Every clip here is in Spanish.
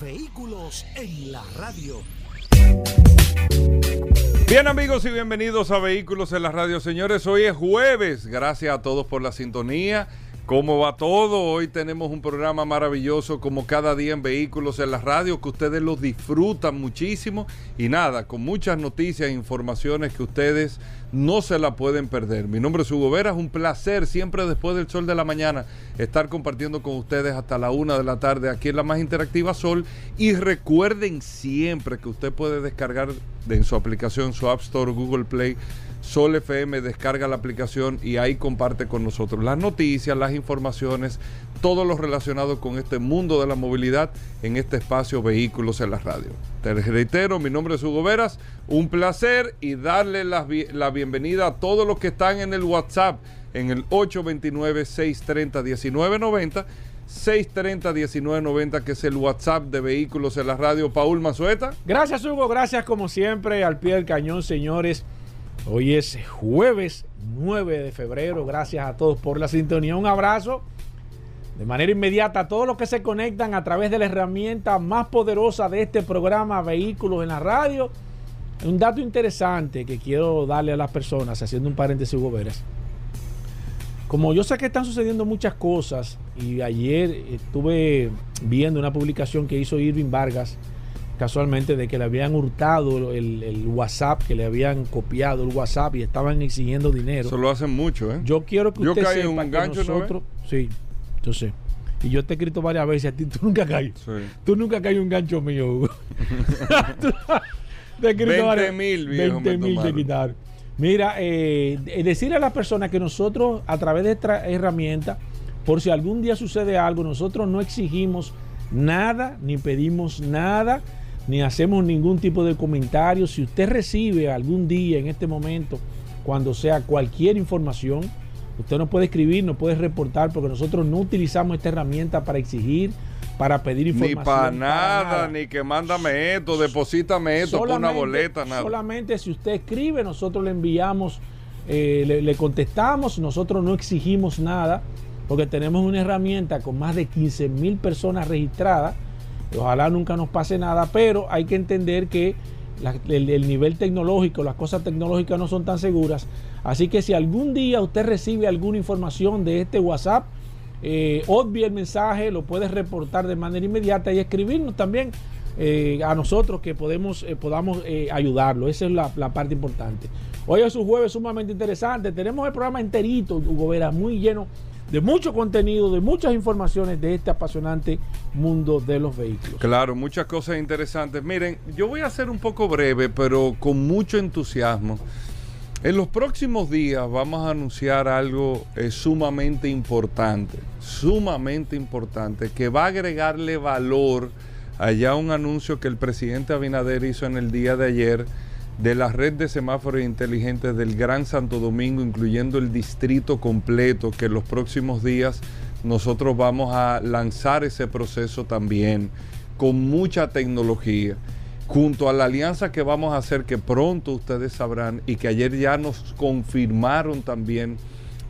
Vehículos en la radio. Bien amigos y bienvenidos a Vehículos en la radio. Señores, hoy es jueves. Gracias a todos por la sintonía. ¿Cómo va todo? Hoy tenemos un programa maravilloso como cada día en Vehículos en la radio que ustedes lo disfrutan muchísimo y nada, con muchas noticias e informaciones que ustedes no se la pueden perder. Mi nombre es Hugo Vera, es un placer siempre después del sol de la mañana estar compartiendo con ustedes hasta la una de la tarde aquí en la más interactiva Sol y recuerden siempre que usted puede descargar en su aplicación, su App Store, Google Play, Sol FM, descarga la aplicación y ahí comparte con nosotros las noticias, las informaciones, todo lo relacionado con este mundo de la movilidad en este espacio Vehículos en la Radio. Te reitero, mi nombre es Hugo Veras, un placer y darle la, la bienvenida a todos los que están en el WhatsApp en el 829-630-1990. 630-1990, que es el WhatsApp de Vehículos en la Radio. Paul Mazueta. Gracias, Hugo. Gracias, como siempre, al pie del cañón, señores. Hoy es jueves 9 de febrero. Gracias a todos por la sintonía. Un abrazo de manera inmediata a todos los que se conectan a través de la herramienta más poderosa de este programa, Vehículos en la Radio. Un dato interesante que quiero darle a las personas, haciendo un paréntesis, Hugo Veras. Como yo sé que están sucediendo muchas cosas, y ayer estuve viendo una publicación que hizo Irving Vargas casualmente de que le habían hurtado el, WhatsApp, que le habían copiado el WhatsApp y estaban exigiendo dinero. Eso lo hacen mucho, ¿eh? Yo quiero que usted sepa un gancho, nosotros, sí, yo sé. Y yo te he escrito varias veces a ti, tú nunca caes. Tú nunca caes un gancho mío, Hugo. te he escrito 20 mil, 20 mil de quitar. Mira, eh, decirle a las personas que nosotros, a través de esta herramienta, por si algún día sucede algo, nosotros no exigimos nada, ni pedimos nada ni hacemos ningún tipo de comentario. Si usted recibe algún día en este momento, cuando sea cualquier información, usted nos puede escribir, nos puede reportar, porque nosotros no utilizamos esta herramienta para exigir, para pedir información. Ni para nada, ni que mándame esto, deposítame esto por una boleta, nada. Solamente si usted escribe, nosotros le enviamos, eh, le, le contestamos, nosotros no exigimos nada, porque tenemos una herramienta con más de 15 mil personas registradas Ojalá nunca nos pase nada, pero hay que entender que el, nivel tecnológico, las cosas tecnológicas no son tan seguras. Así que si algún día usted recibe alguna información de este WhatsApp, eh, el mensaje, lo puede reportar de manera inmediata y escribirnos también eh, a nosotros que podemos, eh, podamos eh, ayudarlo. Esa es la, la, parte importante. Hoy es un jueves sumamente interesante. Tenemos el programa enterito, Hugo Vera, muy lleno de mucho contenido, de muchas informaciones de este apasionante mundo de los vehículos. Claro, muchas cosas interesantes. Miren, yo voy a ser un poco breve, pero con mucho entusiasmo. En los próximos días vamos a anunciar algo eh, sumamente importante, sumamente importante, que va a agregarle valor allá un anuncio que el presidente Abinader hizo en el día de ayer de la red de semáforos inteligentes del Gran Santo Domingo, incluyendo el distrito completo, que en los próximos días nosotros vamos a lanzar ese proceso también con mucha tecnología, junto a la alianza que vamos a hacer, que pronto ustedes sabrán y que ayer ya nos confirmaron también.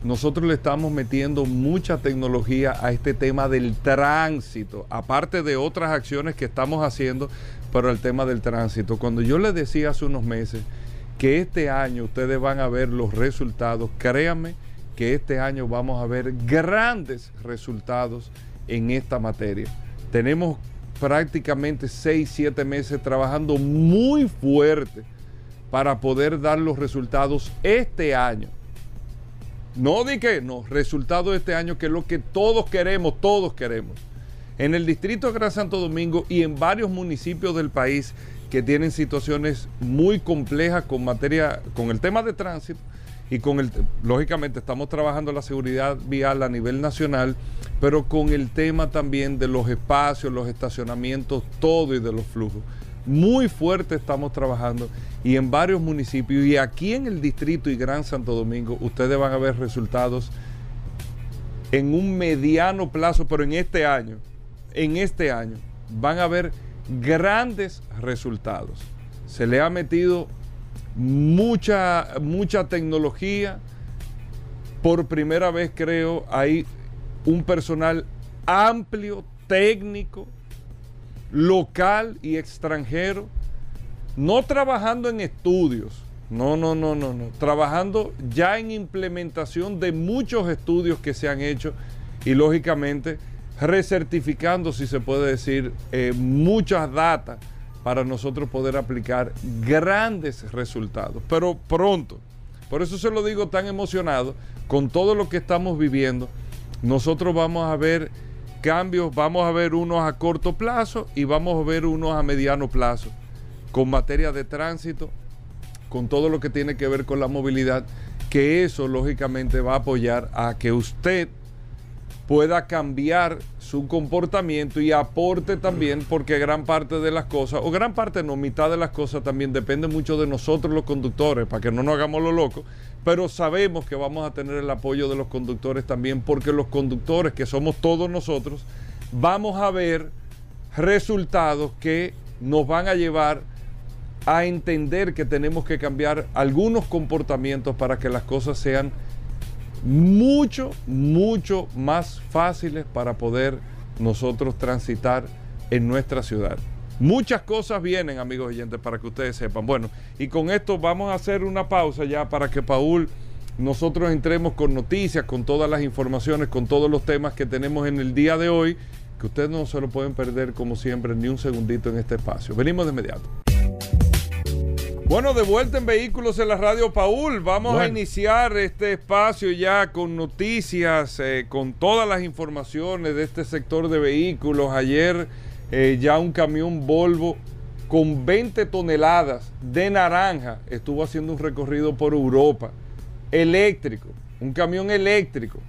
Nosotros le estamos metiendo mucha tecnología a este tema del tránsito, aparte de otras acciones que estamos haciendo pero el tema del tránsito. Cuando yo les decía hace unos meses que este año ustedes van a ver los resultados, créanme que este año vamos a ver grandes resultados en esta materia. Tenemos prácticamente 6, 7 meses trabajando muy fuerte para poder dar los resultados este año. No di no, resultados este año que es lo que todos queremos, todos queremos en el distrito Gran Santo Domingo y en varios municipios del país que tienen situaciones muy complejas con materia, con el tema de tránsito y con el, lógicamente estamos trabajando la seguridad vial a nivel nacional, pero con el tema también de los espacios, los estacionamientos, todo y de los flujos. Muy fuerte estamos trabajando y en varios municipios y aquí en el distrito y Gran Santo Domingo ustedes van a ver resultados en un mediano plazo, pero en este año, en este año, van a ver grandes resultados. Se le ha metido mucha, mucha tecnología. Por primera vez creo, hay un personal amplio, técnico, local y extranjero, no trabajando en estudios, no, no, no, no, no, trabajando ya en implementación de muchos estudios que se han hecho y lógicamente recertificando, si se puede decir, eh, muchas datas para nosotros poder aplicar grandes resultados, pero pronto. Por eso se lo digo tan emocionado, con todo lo que estamos viviendo, nosotros vamos a ver cambios, vamos a ver unos a corto plazo y vamos a ver unos a mediano plazo, con materia de tránsito, con todo lo que tiene que ver con la movilidad, que eso lógicamente va a apoyar a que usted pueda cambiar su comportamiento y aporte también, porque gran parte de las cosas, o gran parte no, mitad de las cosas también depende mucho de nosotros los conductores, para que no nos hagamos lo loco, pero sabemos que vamos a tener el apoyo de los conductores también, porque los conductores, que somos todos nosotros, vamos a ver resultados que nos van a llevar a entender que tenemos que cambiar algunos comportamientos para que las cosas sean mucho, mucho más fáciles para poder nosotros transitar en nuestra ciudad. Muchas cosas vienen, amigos oyentes, para que ustedes sepan. Bueno, y con esto vamos a hacer una pausa ya para que Paul, nosotros entremos con noticias, con todas las informaciones, con todos los temas que tenemos en el día de hoy, que ustedes no se lo pueden perder como siempre ni un segundito en este espacio. Venimos de inmediato. Bueno, de vuelta en Vehículos en la Radio Paul. Vamos a iniciar este espacio ya con noticias, eh, con todas las informaciones de este sector de vehículos. Ayer eh, ya un camión Volvo con 20 toneladas de naranja estuvo haciendo un recorrido por Europa. Eléctrico, un camión eléctrico.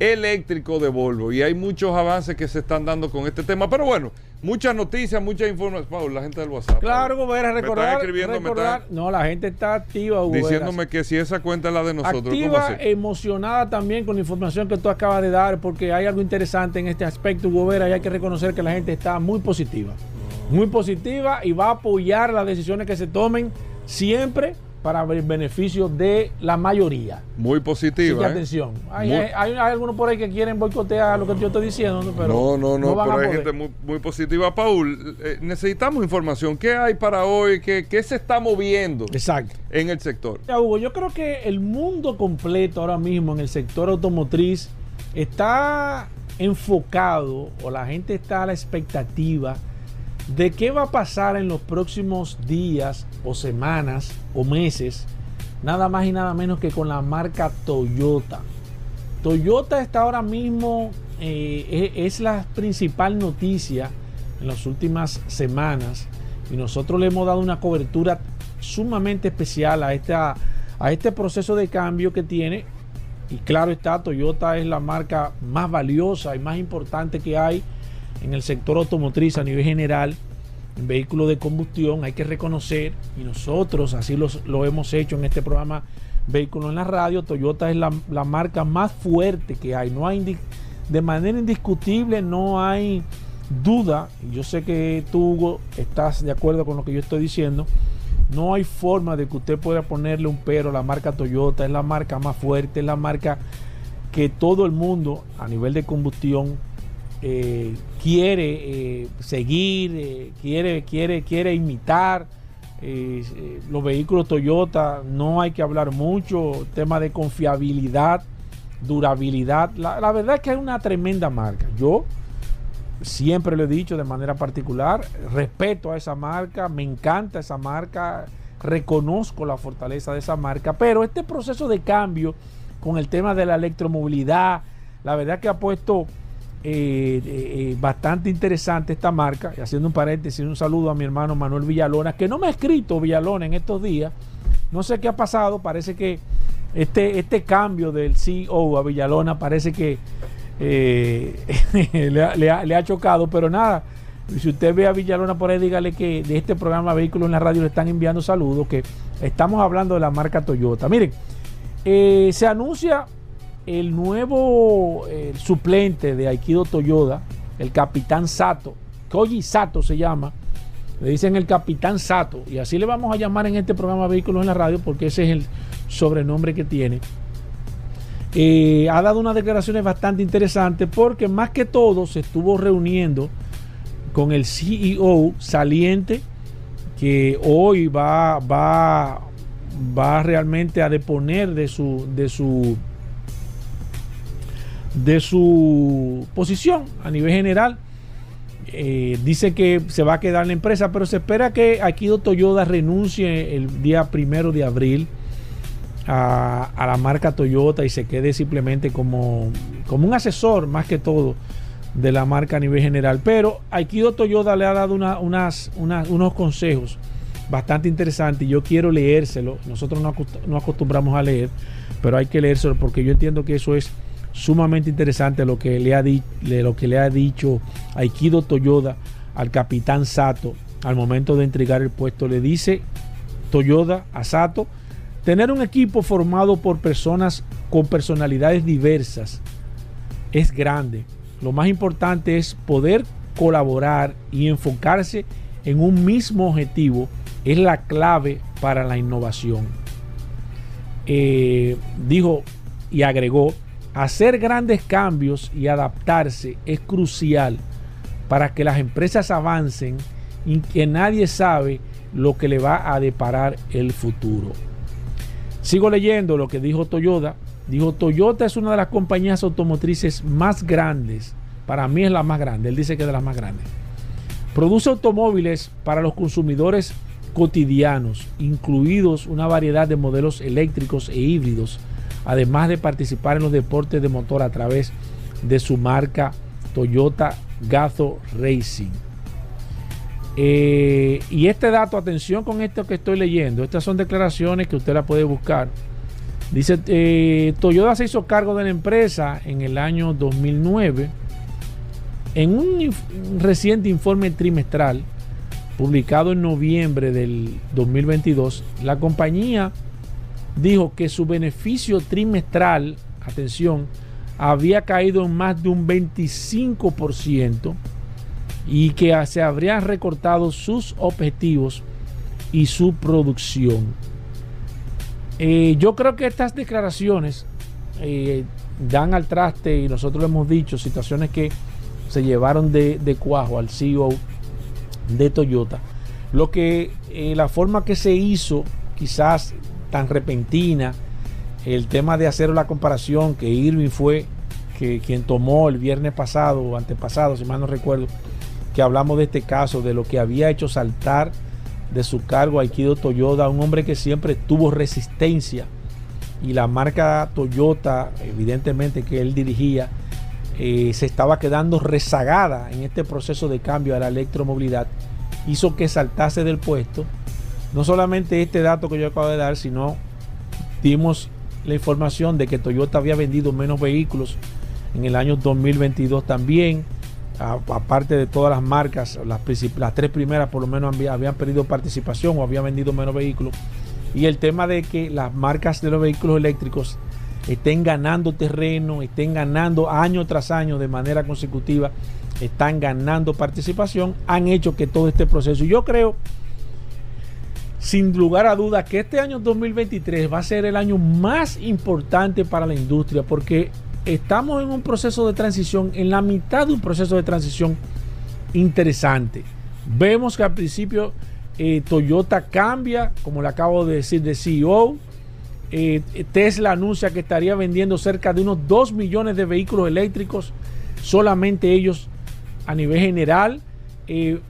Eléctrico de Volvo. Y hay muchos avances que se están dando con este tema. Pero bueno, Muchas noticias, muchas información. la gente del WhatsApp. Claro, Gobera, recordar. recordar no, la gente está activa, Diciéndome que si esa cuenta es la de nosotros. Activa, emocionada también con la información que tú acabas de dar, porque hay algo interesante en este aspecto, Gobera, y hay que reconocer que la gente está muy positiva. Muy positiva y va a apoyar las decisiones que se tomen siempre para el beneficio de la mayoría. Muy positiva. ¿eh? atención. Hay, hay, algunos por ahí que quieren boicotear lo que yo estoy diciendo, pero no, no, no, pero hay gente muy, positiva. Paul, eh, necesitamos información. ¿Qué hay para hoy? ¿Qué, ¿Qué, se está moviendo Exacto. en el sector? Ya, Hugo, yo creo que el mundo completo ahora mismo en el sector automotriz está enfocado o la gente está a la expectativa de qué va a pasar en los próximos días o semanas o meses, nada más y nada menos que con la marca Toyota. Toyota está ahora mismo, eh, es la principal noticia en las últimas semanas y nosotros le hemos dado una cobertura sumamente especial a, esta, a este proceso de cambio que tiene. Y claro está, Toyota es la marca más valiosa y más importante que hay en el sector automotriz a nivel general en vehículos de combustión, hay que reconocer, y nosotros así lo hemos hecho en este programa Vehículos en la Radio, Toyota es la, marca más fuerte que hay. No hay de manera indiscutible, no hay duda, y yo sé que tú, Hugo, estás de acuerdo con lo que yo estoy diciendo, no hay forma de que usted pueda ponerle un pero a la marca Toyota, es la marca más fuerte, es la marca que todo el mundo a nivel de combustión eh, quiere eh, seguir, eh, quiere, quiere, quiere imitar. los vehículos Toyota no hay que hablar mucho, tema de confiabilidad, durabilidad. La, la verdad es que es una tremenda marca. Yo siempre lo he dicho de manera particular, respeto a esa marca, me encanta esa marca, reconozco la fortaleza de esa marca, pero este proceso de cambio con el tema de la electromovilidad, la verdad que ha puesto eh, eh, bastante interesante esta marca. Haciendo un paréntesis, un saludo a mi hermano Manuel Villalona, que no me ha escrito Villalona en estos días. No sé qué ha pasado, parece que este, este cambio del CEO a Villalona parece que eh, le, ha, chocado, pero nada. Si usted ve a Villalona por ahí, dígale que de este programa Vehículos en la Radio le están enviando saludos, que estamos hablando de la marca Toyota. Miren, eh, se anuncia el nuevo suplente de Aikido Toyota, el capitán Sato, Koji Sato se llama, le dicen el capitán Sato, y así le vamos a llamar en este programa Vehículos en la Radio, porque ese es el sobrenombre que tiene. Eh, ha dado unas declaraciones bastante interesantes porque más que todo se estuvo reuniendo con el CEO saliente que hoy va, va, va realmente a deponer de su, de su de su posición a nivel general eh, dice que se va a quedar en la empresa, pero se espera que Akido Toyoda renuncie el día primero de abril a, la marca Toyota y se quede simplemente como, como un asesor más que todo de la marca a nivel general. Pero Aikido Toyota le ha dado unas, unos consejos bastante interesantes yo quiero leérselo. Nosotros no, no acostumbramos a leer, pero hay que leérselo porque yo entiendo que eso es sumamente interesante lo que le ha, lo que le ha dicho Aikido Toyoda al capitán Sato al momento de entregar el puesto. Le dice Toyoda a Sato, tener un equipo formado por personas con personalidades diversas es grande. Lo más importante es poder colaborar y enfocarse en un mismo objetivo es la clave para la innovación. Eh, dijo y agregó, Hacer grandes cambios y adaptarse es crucial para que las empresas avancen y que nadie sabe lo que le va a deparar el futuro. Sigo leyendo lo que dijo Toyota. Dijo, Toyota es una de las compañías automotrices más grandes. Para mí es la más grande. Él dice que es de las más grandes. Produce automóviles para los consumidores cotidianos, incluidos una variedad de modelos eléctricos e híbridos además de participar en los deportes de motor a través de su marca Toyota Gazo Racing. Eh, y este dato, atención con esto que estoy leyendo, estas son declaraciones que usted la puede buscar. Dice, eh, Toyota se hizo cargo de la empresa en el año 2009. En un reciente informe trimestral publicado en noviembre del 2022, la compañía dijo que su beneficio trimestral, atención, había caído en más de un 25% y que se habrían recortado sus objetivos y su producción. Eh, yo creo que estas declaraciones eh, dan al traste, y nosotros lo hemos dicho, situaciones que se llevaron de, cuajo al CEO de Toyota. Lo que eh, la forma que se hizo, quizás tan repentina, el tema de hacer la comparación que Irving fue que, quien tomó el viernes pasado o antepasado, si mal no recuerdo, que hablamos de este caso, de lo que había hecho saltar de su cargo a Aikido Toyota, un hombre que siempre tuvo resistencia. Y la marca Toyota, evidentemente que él dirigía, eh, se estaba quedando rezagada en este proceso de cambio a la electromovilidad, hizo que saltase del puesto no solamente este dato que yo acabo de dar, sino dimos la información de que Toyota había vendido menos vehículos en el año 2022 también. Aparte de todas las marcas, las, tres primeras por lo menos habían, perdido participación o habían vendido menos vehículos. Y el tema de que las marcas de los vehículos eléctricos estén ganando terreno, estén ganando año tras año de manera consecutiva, están ganando participación, han hecho que todo este proceso. Yo creo sin lugar a dudas que este año 2023 va a ser el año más importante para la industria porque estamos en un proceso de transición, en la mitad de un proceso de transición interesante. Vemos que al principio eh, Toyota cambia, como le acabo de decir, de CEO. Eh, Tesla anuncia que estaría vendiendo cerca de unos 2 millones de vehículos eléctricos, solamente ellos a nivel general. Eh,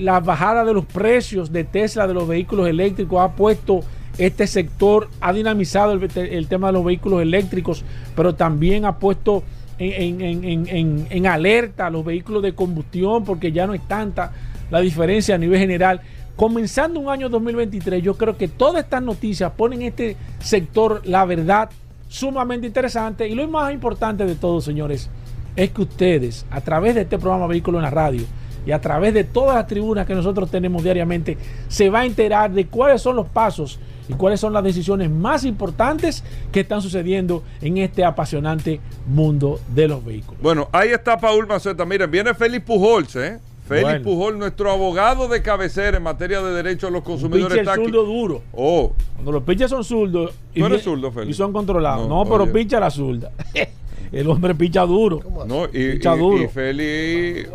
la bajada de los precios de Tesla de los vehículos eléctricos ha puesto este sector, ha dinamizado el, tema de los vehículos eléctricos, pero también ha puesto en, alerta a los vehículos de combustión porque ya no es tanta la diferencia a nivel general. comenzando un año 2023, yo creo que todas estas noticias ponen este sector, la verdad, sumamente interesante. Y lo más importante de todo, señores, es que ustedes, a través de este programa Vehículo en la Radio y a través de todas las tribunas que nosotros tenemos diariamente, se va a enterar de cuáles son los pasos y cuáles son las decisiones más importantes que están sucediendo en este apasionante mundo de los vehículos. Bueno, ahí está Paul Maceta. Miren, viene Félix Pujols, ¿eh? Félix Bueno. Pujol, nuestro abogado de cabecera en materia de derechos de los consumidores. aquí. zurdo duro. Oh, Cuando los pitchers son zurdos y, ¿Tú eres bien- zurdo, Félix? y son controlados. No, No, pero oye. picha la zurda. El hombre picha duro. no, y, Picha y- duro. y Félix.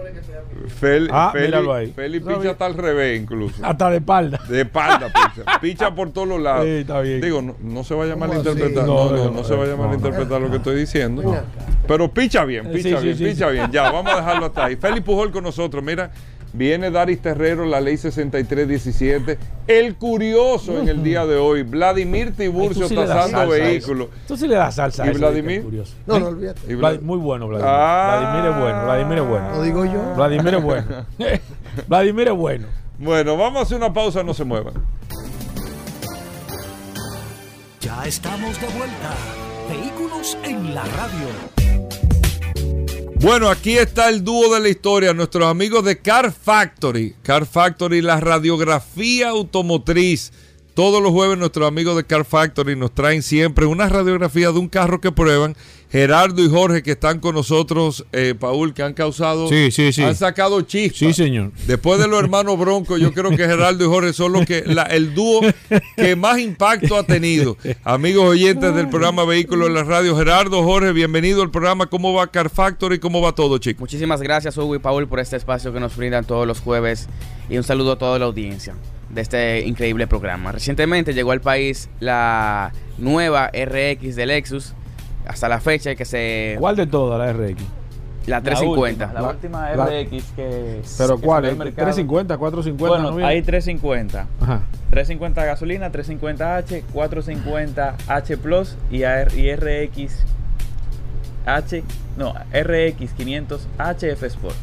Fel- Ah, míralo ahí. ¿Sabes? picha hasta al revés, incluso. Hasta de espalda. De espalda picha. Picha por todos los lados. Sí, está bien. Digo, no, no se vaya a ¿Cómo malinterpretar. No, No, no, no, no, se vaya a malinterpretar lo que estoy diciendo. Pero picha bien, picha sí, bien, sí, picha sí. bien. Ya, vamos a dejarlo hasta ahí. Félix Pujol con nosotros. Mira, viene Daris Terrero, la ley 6317. El curioso en el día de hoy. Vladimir Tiburcio sí tasando vehículos. Tú sí le das salsa. ¿Y a eso, Vladimir? curioso. No, no olvídate. Y Vlad- Vlad- muy bueno, Vladimir. Ah. Vladimir es bueno. Vladimir es Lo bueno. digo yo. Vladimir es bueno. Vladimir es bueno. Bueno, vamos a hacer una pausa, no se muevan. Ya estamos de vuelta. Vehículos en la radio. Bueno, aquí está el dúo de la historia, nuestros amigos de Car Factory. Car Factory, la radiografía automotriz. Todos los jueves nuestros amigos de Car Factory nos traen siempre una radiografía de un carro que prueban. Gerardo y Jorge que están con nosotros, eh, Paul, que han causado, Sí, sí, sí. han sacado chispas. Sí, señor. Después de los hermanos Bronco, yo creo que Gerardo y Jorge son los que la- el dúo que más impacto ha tenido. Amigos oyentes del programa Vehículos en la Radio, Gerardo, Jorge, bienvenido al programa. ¿Cómo va Car Factory? ¿Cómo va todo, chicos? Muchísimas gracias, Hugo y Paul, por este espacio que nos brindan todos los jueves y un saludo a toda la audiencia de este increíble programa. Recientemente llegó al país la nueva RX de Lexus, hasta la fecha que se... ¿Cuál de todas la RX? La 350. La, La- última la- RX que. ¿Pero que cuál? salió ¿Es al mercado. 350, 450? Bueno, ¿no hay 350. Ajá. 350 gasolina, 350H, 450H Plus y, AR y RX H, no, RX 500H F Sport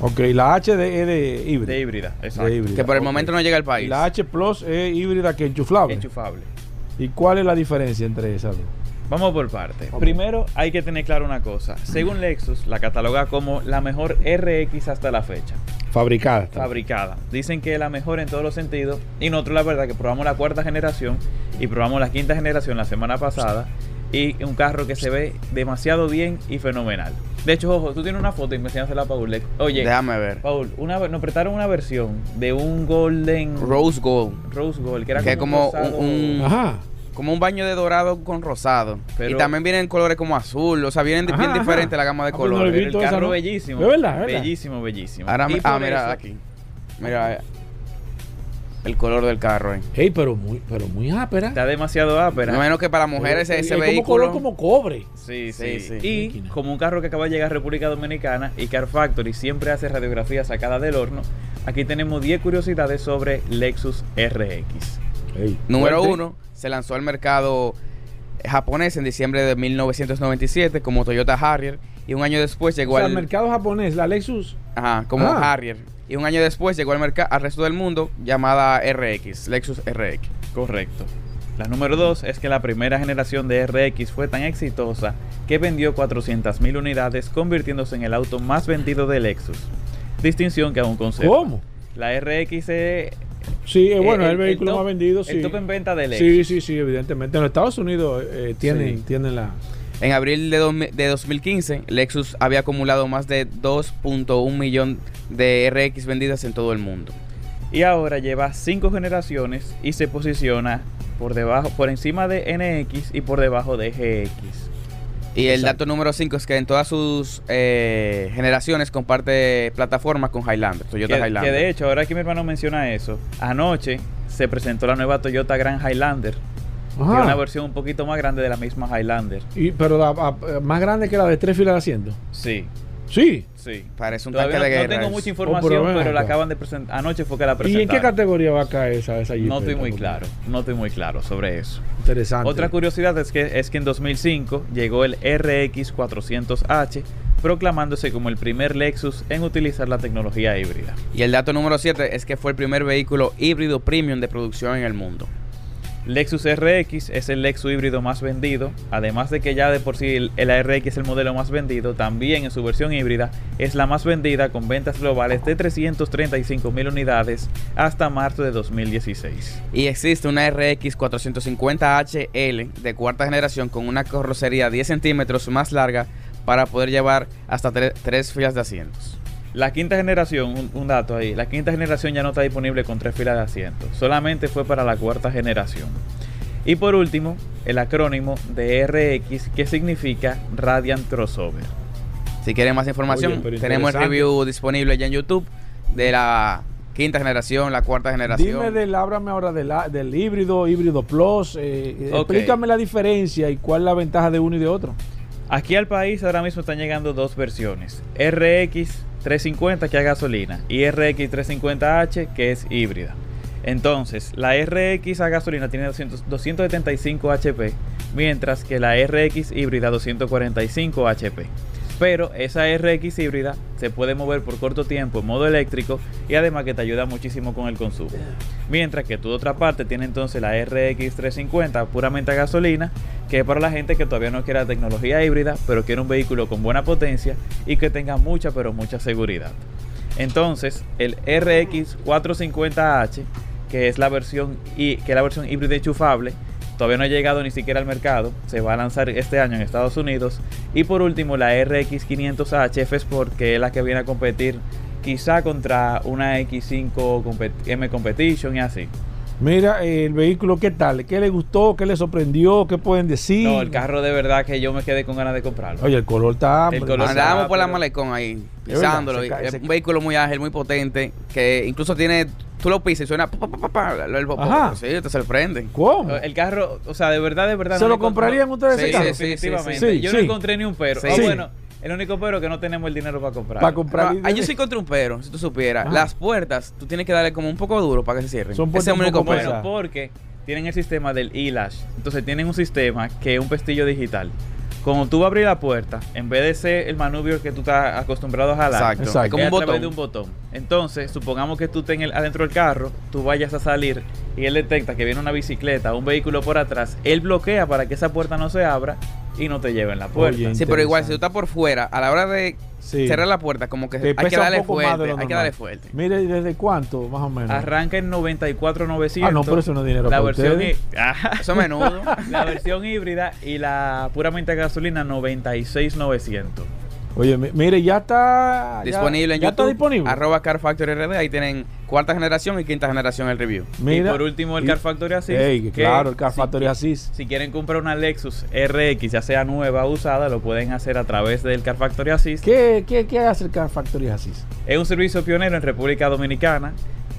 Ok, la H de, es de híbrida. de híbrida, exacto. De híbrida, Que por el ok. momento no llega al Y país. la H Plus es híbrida que enchuflable. Enchufable. ¿Y cuál es la diferencia entre esas dos? Vamos por partes. Primero hay que tener claro una cosa. Según Lexus, la cataloga como la mejor RX hasta la fecha. Fabricada. fabricada. Dicen que es la mejor en todos los sentidos. Y nosotros, la verdad, que probamos la cuarta generación y probamos la quinta generación la semana pasada. Y un carro que se ve demasiado bien y fenomenal. De hecho, ojo, tú tienes una foto y me enseñaste a Paul. Oye, Déjame ver. Paul, una, nos prestaron una versión de un Golden Rose Gold. Rose Gold, que era Que es como, como un rosado- un- un- Ajá. Como un baño de dorado con rosado. Pero- y también vienen colores como azul. O sea, vienen Ajá, bien ajá. diferente la gama de Ah, pues no colores. Pero visto el carro ¿no? bellísimo. Es verdad, es verdad. Bellísimo, bellísimo. Ahora, Y ah, mira eso- aquí. Mira el color del carro. eh. Ey, pero muy, pero muy ápera. Está demasiado ápera. No menos que para mujeres Es ese como vehículo. color como cobre. Sí, Sí, sí, sí. Y Máquina. como un carro que acaba de llegar a República Dominicana y Car Factory siempre hace radiografía sacada del horno, aquí tenemos 10 curiosidades sobre Lexus RX. Número fuerte. uno, se lanzó al mercado japonés en diciembre de 1997 como Toyota Harrier y un año después O llegó sea, al mercado japonés, la Lexus. ajá, como Ah. Harrier y un año después llegó al mercado al resto del mundo llamada RX, Lexus RX. Correcto. La número 2 es que la primera generación de RX fue tan exitosa que vendió 400.000 unidades, convirtiéndose en el auto más vendido de Lexus. Distinción que aún conserva. ¿Cómo? La RX es Sí, eh, bueno, el, el- vehículo el top- más vendido, sí. el top en venta de Lexus. Sí, sí, sí, evidentemente. En los Estados Unidos eh, tienen, Sí. tienen la... En abril de 2015, Lexus había acumulado más de 2.1 millón de RX vendidas en todo el mundo. y ahora lleva 5 generaciones y se posiciona por debajo, por encima de NX y por debajo de GX. Y el Exacto. dato número 5 es que en todas sus eh, generaciones comparte plataforma con Highlander, Toyota Que, que Highlander. de hecho, ahora que mi hermano menciona eso, anoche se presentó la nueva Toyota Grand Highlander, que es una versión un poquito más grande de la misma Highlander. Y, pero la- a- más grande que la de tres filas de asiento. Sí, Sí. sí. Parece un Todavía tanque no, de no guerra. tengo eso. mucha Oh, información, pero ven pero la acaban de presentar. Anoche fue que la ¿Y presentaron. en qué categoría va a caer esa, esa No estoy muy claro, no estoy muy claro sobre eso. Interesante. Otra curiosidad es que, es que en 2005 llegó el RX 400H proclamándose como el primer Lexus en utilizar la tecnología híbrida. Y el dato número 7 es que fue el primer vehículo híbrido premium de producción en el mundo. Lexus RX es el Lexus híbrido más vendido, además de que ya de por sí el, RX es el modelo más vendido, también en su versión híbrida es la más vendida con ventas globales de 335 mil unidades hasta marzo de 2016. Y existe una RX 450HL de cuarta generación con una carrocería 10 centímetros más larga para poder llevar hasta tre- tres filas de asientos. La quinta generación, un, un dato ahí, la quinta generación ya no está disponible con tres filas de asientos, solamente fue para la cuarta generación. Y por último, el acrónimo de RX que significa Radiant Crossover. Si quieren más información, Oye, tenemos el review disponible ya en YouTube de la quinta generación, la cuarta generación. Dime del, háblame ahora del, del híbrido, híbrido plus. eh, Ok. Explícame la diferencia y cuál es la ventaja de uno y de otro. Aquí al país ahora mismo están llegando dos versiones, RX 350 que es gasolina y RX 350H que es híbrida. Entonces, la RX a gasolina tiene 200 275 HP, mientras que la RX híbrida 245 HP. Pero esa RX híbrida se puede mover por corto tiempo en modo eléctrico y además que te ayuda muchísimo con el consumo. Mientras que tu otra parte tiene entonces la RX 350 puramente a gasolina, que es para la gente que todavía no quiere tecnología híbrida, pero quiere un vehículo con buena potencia y que tenga mucha pero mucha seguridad. Entonces, el RX 450H, que es la versión que es la versión híbrida enchufable, todavía no ha llegado ni siquiera al mercado, se va a lanzar este año en Estados Unidos. Y por último, la RX 500H F Sport, que es la que viene a competir quizá contra una X5 compet- M Competition y así. Mira, eh, el vehículo, ¿qué tal? ¿Qué le gustó? ¿Qué le sorprendió? ¿Qué pueden decir? No, el carro de verdad que yo me quedé con ganas de comprarlo. Oye, el color está. El color Andábamos por la malecón ahí, Es verdad, pisándolo. se y cae, es se un vehículo muy ágil, muy potente, que incluso tiene, tú lo pisas y suena pa, pa, pa, pa, el- Ajá. Sí, te sorprende. ¿Cómo? El carro, o sea, de verdad, de verdad. ¿Se no lo encontré- comprarían ustedes Sí, ese carro? sí, sí. Definitivamente. sí, yo sí. no encontré ni un pero. Sí. Ah, bueno, el único pero que no tenemos el dinero para comprar. Para comprar. Ah, yo sí encontré un pero, si tú supieras. Ajá. Las puertas, tú tienes que darle como un poco duro para que se cierren. Son Ese es el un único pero. Bueno, porque tienen el sistema del e-lash. Entonces tienen un sistema que es un pestillo digital. Cuando tú vas a abrir la puerta, en vez de ser el manubrio que tú estás acostumbrado a jalar, Exacto. Exacto. Es como es un a través botón. de un botón. Entonces, supongamos que tú estés adentro del carro, tú vayas a salir y él detecta que viene una bicicleta o un vehículo por atrás, él bloquea para que esa puerta no se abra y no te lleve en la puerta. Oye, Sí, pero igual, si tú estás por fuera, a la hora de Sí. cerrar la puerta, como que Te hay que darle fuerte. Hay que darle fuerte. Mire, ¿y ¿desde cuánto, más o menos? Arranca en 94.900. Ah, no, pero eso no es dinero La para versión ustedes. Eso es menudo. La versión híbrida y la puramente gasolina 96.900. Oye, mi- mire, ya está. ya- disponible en ya YouTube. está disponible. Arroba Car Factory RD. Ahí tienen cuarta generación y quinta generación el review. Mira, y por último, el y- Car Factory Assist. Claro, el Car si- Factory Assist. Si quieren comprar una Lexus RX, ya sea nueva o usada, lo pueden hacer a través del Car Factory Assist. ¿Qué, qué, qué hace el Car Factory Assist? Es un servicio pionero en República Dominicana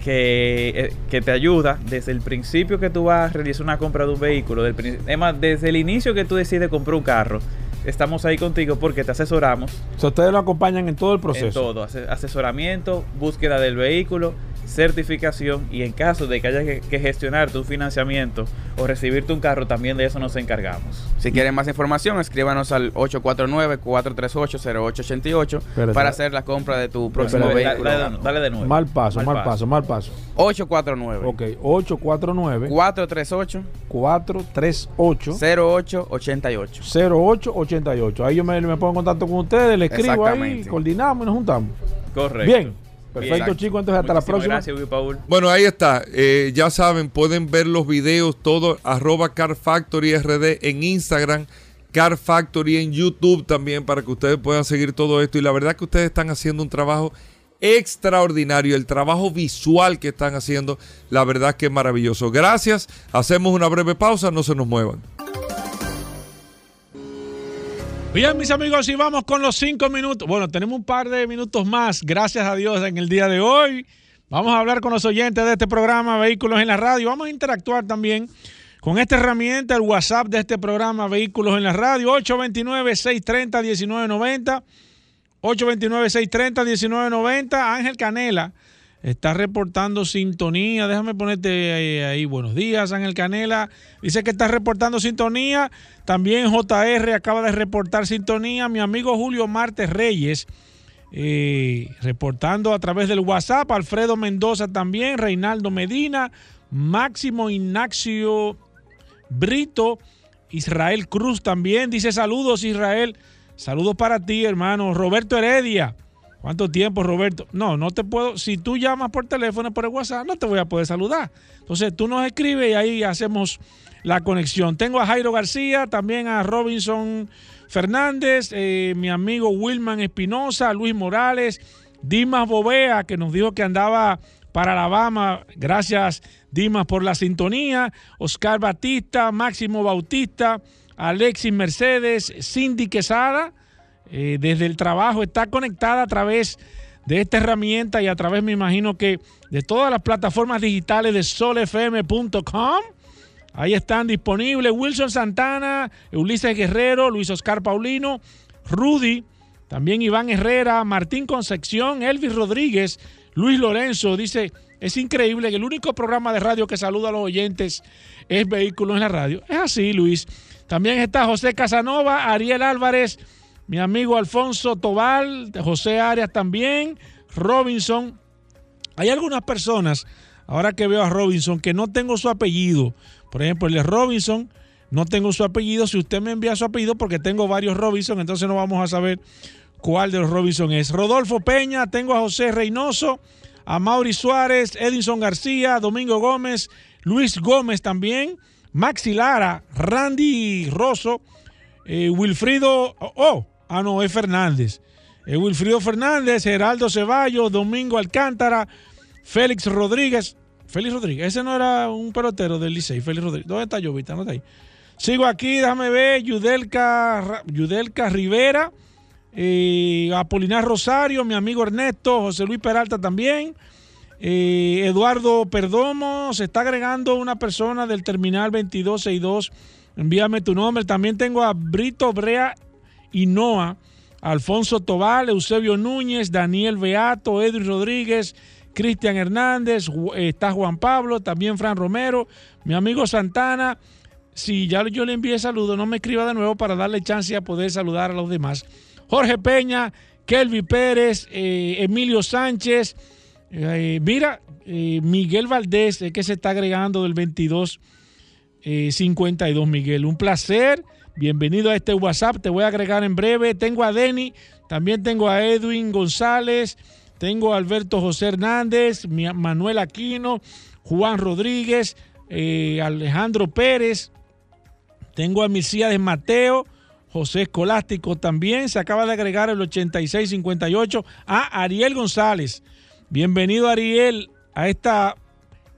que, eh, que te ayuda desde el principio que tú vas a realizar una compra de un vehículo. Del, es más, desde el inicio que tú decides comprar un carro, estamos ahí contigo porque te asesoramos O sea, ustedes lo acompañan en todo el proceso. en todo. ase- Asesoramiento, búsqueda del vehículo, certificación y en caso de que haya que, que gestionarte un financiamiento o recibirte un carro, también de eso nos encargamos. Si quieren más información, escríbanos al 849-438-0888 Espérate. para hacer la compra de tu próximo vehículo. dale de- dale de nuevo. Mal paso, mal, paso. mal paso. 849 Ok, 849 438 438 0888 0888. Ahí yo me, me pongo en contacto con ustedes, le escribo ahí, coordinamos y nos juntamos. Correcto. Bien, perfecto chicos, entonces hasta la próxima. Gracias, Will Paul. Bueno, ahí está. Eh, ya saben, pueden ver los videos, todo, arroba Car Factory RD en Instagram, Car Factory en YouTube también, para que ustedes puedan seguir todo esto. Y la verdad que ustedes están haciendo un trabajo extraordinario. El trabajo visual que están haciendo, la verdad que es maravilloso. Gracias. Hacemos una breve pausa, no se nos muevan. Bien, mis amigos, y vamos con los cinco minutos. Bueno, tenemos un par de minutos más, gracias a Dios, en el día de hoy. Vamos a hablar con los oyentes de este programa Vehículos en la Radio. Vamos a interactuar también con esta herramienta, el WhatsApp de este programa Vehículos en la Radio, 829-630-1990. 829-630-1990. Ángel Canela Está reportando sintonía. Déjame ponerte ahí, ahí. Buenos días, Ángel Canela. Dice que está reportando sintonía. También JR acaba de reportar sintonía. Mi amigo Julio Martes Reyes. eh, reportando a través del WhatsApp. Alfredo Mendoza también. Reinaldo Medina. Máximo Ignacio Brito. Israel Cruz también. Dice saludos, Israel. Saludos para ti, hermano. Roberto Heredia. ¿Cuánto tiempo, Roberto? No, no te puedo. Si tú llamas por teléfono, por el WhatsApp, no te voy a poder saludar. Entonces tú nos escribes y ahí hacemos la conexión. Tengo a Jairo García, también a Robinson Fernández, eh, mi amigo Wilman Espinosa, Luis Morales, Dimas Bovea, que nos dijo que andaba para Alabama. Gracias, Dimas, por la sintonía. Oscar Batista, Máximo Bautista, Alexis Mercedes, Cindy Quesada eh, desde el trabajo, está conectada a través de esta herramienta y a través, me imagino que de todas las plataformas digitales de solfm.com. Ahí están disponibles Wilson Santana, Ulises Guerrero, Luis Oscar Paulino, Rudy, también Iván Herrera, Martín Concepción, Elvis Rodríguez, Luis Lorenzo. Dice, es increíble que el único programa de radio que saluda a los oyentes es Vehículos en la Radio. Es así, Luis. También está José Casanova, Ariel Álvarez, mi amigo Alfonso Tobal, José Arias también, Robinson. Hay algunas personas, ahora que veo a Robinson, que no tengo su apellido. Por ejemplo, el Robinson, no tengo su apellido. Si usted me envía su apellido, porque tengo varios Robinson, entonces no vamos a saber cuál de los Robinson es. Rodolfo Peña, tengo a José Reynoso, a Mauri Suárez, Edinson García, Domingo Gómez, Luis Gómez también, Maxi Lara, Randy Rosso, eh, Wilfrido, oh, oh, ah no, es Fernández. Wilfrido Fernández, Geraldo Ceballos, Domingo Alcántara, Félix Rodríguez. Félix Rodríguez, ese no era un pelotero del Licey, Félix Rodríguez. ¿Dónde está Jovita? No está ahí. Sigo aquí, déjame ver, Yudelka, Yudelka Rivera, eh, Apolinar Rosario, mi amigo Ernesto, José Luis Peralta también. Eh, Eduardo Perdomo, se está agregando una persona del terminal 2262. Envíame tu nombre. También tengo a Brito Brea Hinoa, Alfonso Tobal, Eusebio Núñez, Daniel Beato, Edwin Rodríguez, Cristian Hernández, eh, está Juan Pablo, también Fran Romero, mi amigo Santana. Si ya yo le envié saludos, no me escriba de nuevo para darle chance a poder saludar a los demás. Jorge Peña, Kelvi Pérez, eh, Emilio Sánchez, eh, mira, Miguel Valdés, que se está agregando del 22 eh, 52, Miguel. Un placer. Bienvenido a este WhatsApp. Te voy a agregar en breve. Tengo a Denny, también tengo a Edwin González, tengo a Alberto José Hernández, Manuel Aquino, Juan Rodríguez, eh, Alejandro Pérez, tengo a Misíades Mateo, José Escolástico también. Se acaba de agregar el 8658 a Ariel González. Bienvenido, Ariel, a esta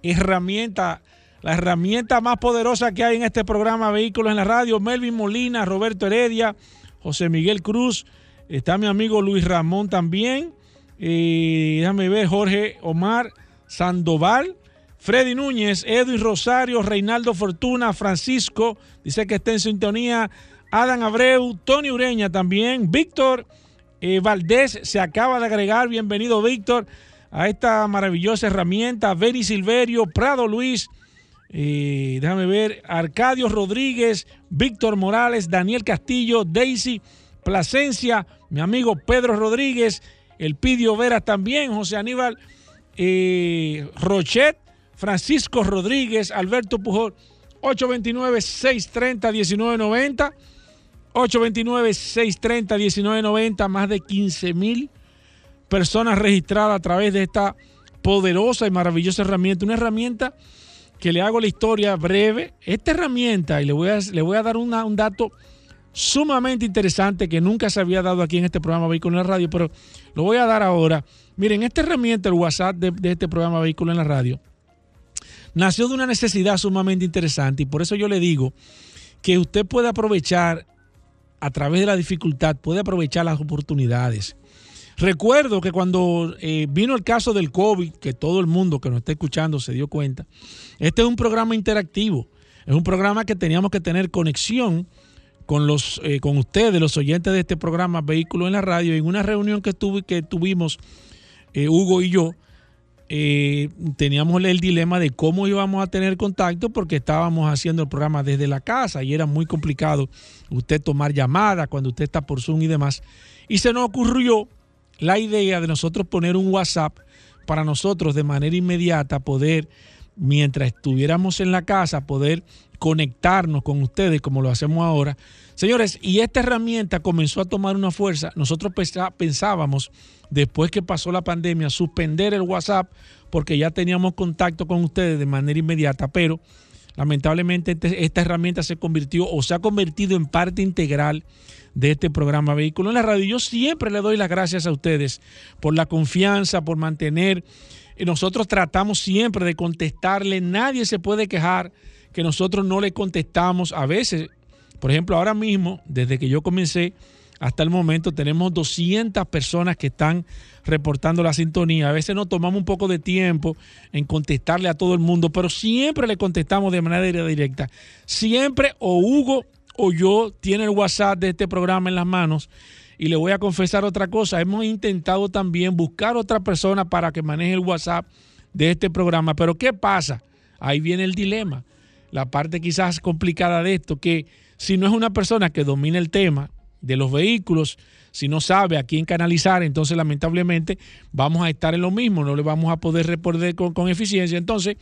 herramienta, la herramienta más poderosa que hay en este programa Vehículos en la Radio. Melvin Molina, Roberto Heredia, José Miguel Cruz. Está mi amigo Luis Ramón también. Eh, déjame ver, Jorge Omar Sandoval. Freddy Núñez, Edwin Rosario, Reinaldo Fortuna, Francisco, dice que está en sintonía. Adam Abreu, Tony Ureña también. Víctor eh, Valdés se acaba de agregar. Bienvenido, Víctor, a esta maravillosa herramienta. Beni Silverio, Prado Luis, déjame ver, Arcadio Rodríguez, Víctor Morales, Daniel Castillo, Daisy Plasencia, mi amigo Pedro Rodríguez, el Pidio Veras también, José Aníbal eh, Rochet, Francisco Rodríguez, Alberto Pujol, 829-630-1990. 829-630-1990, más de 15 mil personas registradas a través de esta poderosa y maravillosa herramienta. Una herramienta que le hago la historia breve. Esta herramienta, y le voy a, le voy a dar un dato sumamente interesante que nunca se había dado aquí en este programa Vehículo en la Radio, pero lo voy a dar ahora. Miren, esta herramienta, el WhatsApp de, de este programa Vehículo en la Radio, nació de una necesidad sumamente interesante y por eso yo le digo que usted puede aprovechar a través de la dificultad, puede aprovechar las oportunidades. Recuerdo que cuando eh, vino el caso del COVID, que todo el mundo que nos está escuchando se dio cuenta, este es un programa interactivo, es un programa que teníamos que tener conexión con, los, eh, con ustedes, los oyentes de este programa Vehículo en la Radio, en una reunión que, tuve, que tuvimos eh, Hugo y yo, eh, teníamos el dilema de cómo íbamos a tener contacto porque estábamos haciendo el programa desde la casa y era muy complicado usted tomar llamadas cuando usted está por Zoom y demás. Y se nos ocurrió la idea de nosotros poner un WhatsApp para nosotros de manera inmediata poder, mientras estuviéramos en la casa, poder conectarnos con ustedes como lo hacemos ahora. Señores, y esta herramienta comenzó a tomar una fuerza. Nosotros pensábamos, después que pasó la pandemia, suspender el WhatsApp porque ya teníamos contacto con ustedes de manera inmediata, pero lamentablemente este, esta herramienta se convirtió o se ha convertido en parte integral de este programa Vehículo en la Radio. Yo siempre le doy las gracias a ustedes por la confianza, por mantener. Nosotros tratamos siempre de contestarle. Nadie se puede quejar que nosotros no le contestamos. A veces, por ejemplo, ahora mismo, desde que yo comencé hasta el momento, tenemos 200 personas que están reportando la sintonía. A veces nos tomamos un poco de tiempo en contestarle a todo el mundo, pero siempre le contestamos de manera directa. Siempre o Hugo o yo tiene el WhatsApp de este programa en las manos. Y le voy a confesar otra cosa, hemos intentado también buscar otra persona para que maneje el WhatsApp de este programa. Pero ¿qué pasa? Ahí viene el dilema. La parte quizás complicada de esto, que si no es una persona que domina el tema de los vehículos, si no sabe a quién canalizar, entonces lamentablemente vamos a estar en lo mismo, no le vamos a poder responder con, con eficiencia. Entonces,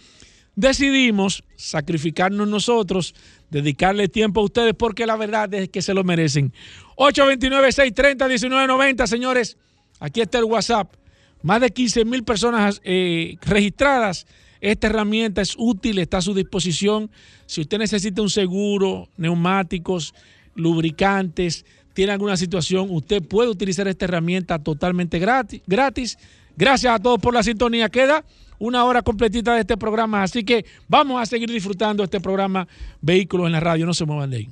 decidimos sacrificarnos nosotros, dedicarle tiempo a ustedes, porque la verdad es que se lo merecen. 829-630-1990, señores, aquí está el WhatsApp. Más de 15 mil personas eh, registradas. Esta herramienta es útil, está a su disposición. Si usted necesita un seguro, neumáticos, lubricantes, tiene alguna situación, usted puede utilizar esta herramienta totalmente gratis. gratis. Gracias a todos por la sintonía. Queda una hora completita de este programa. Así que vamos a seguir disfrutando este programa Vehículos en la Radio. No se muevan de ahí.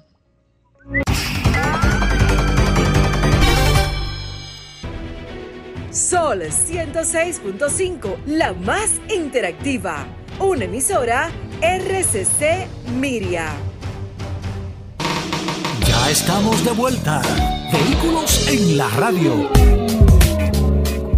Sol 106.5, la más interactiva. Una emisora RCC Miria. Ya estamos de vuelta. Vehículos en la Radio.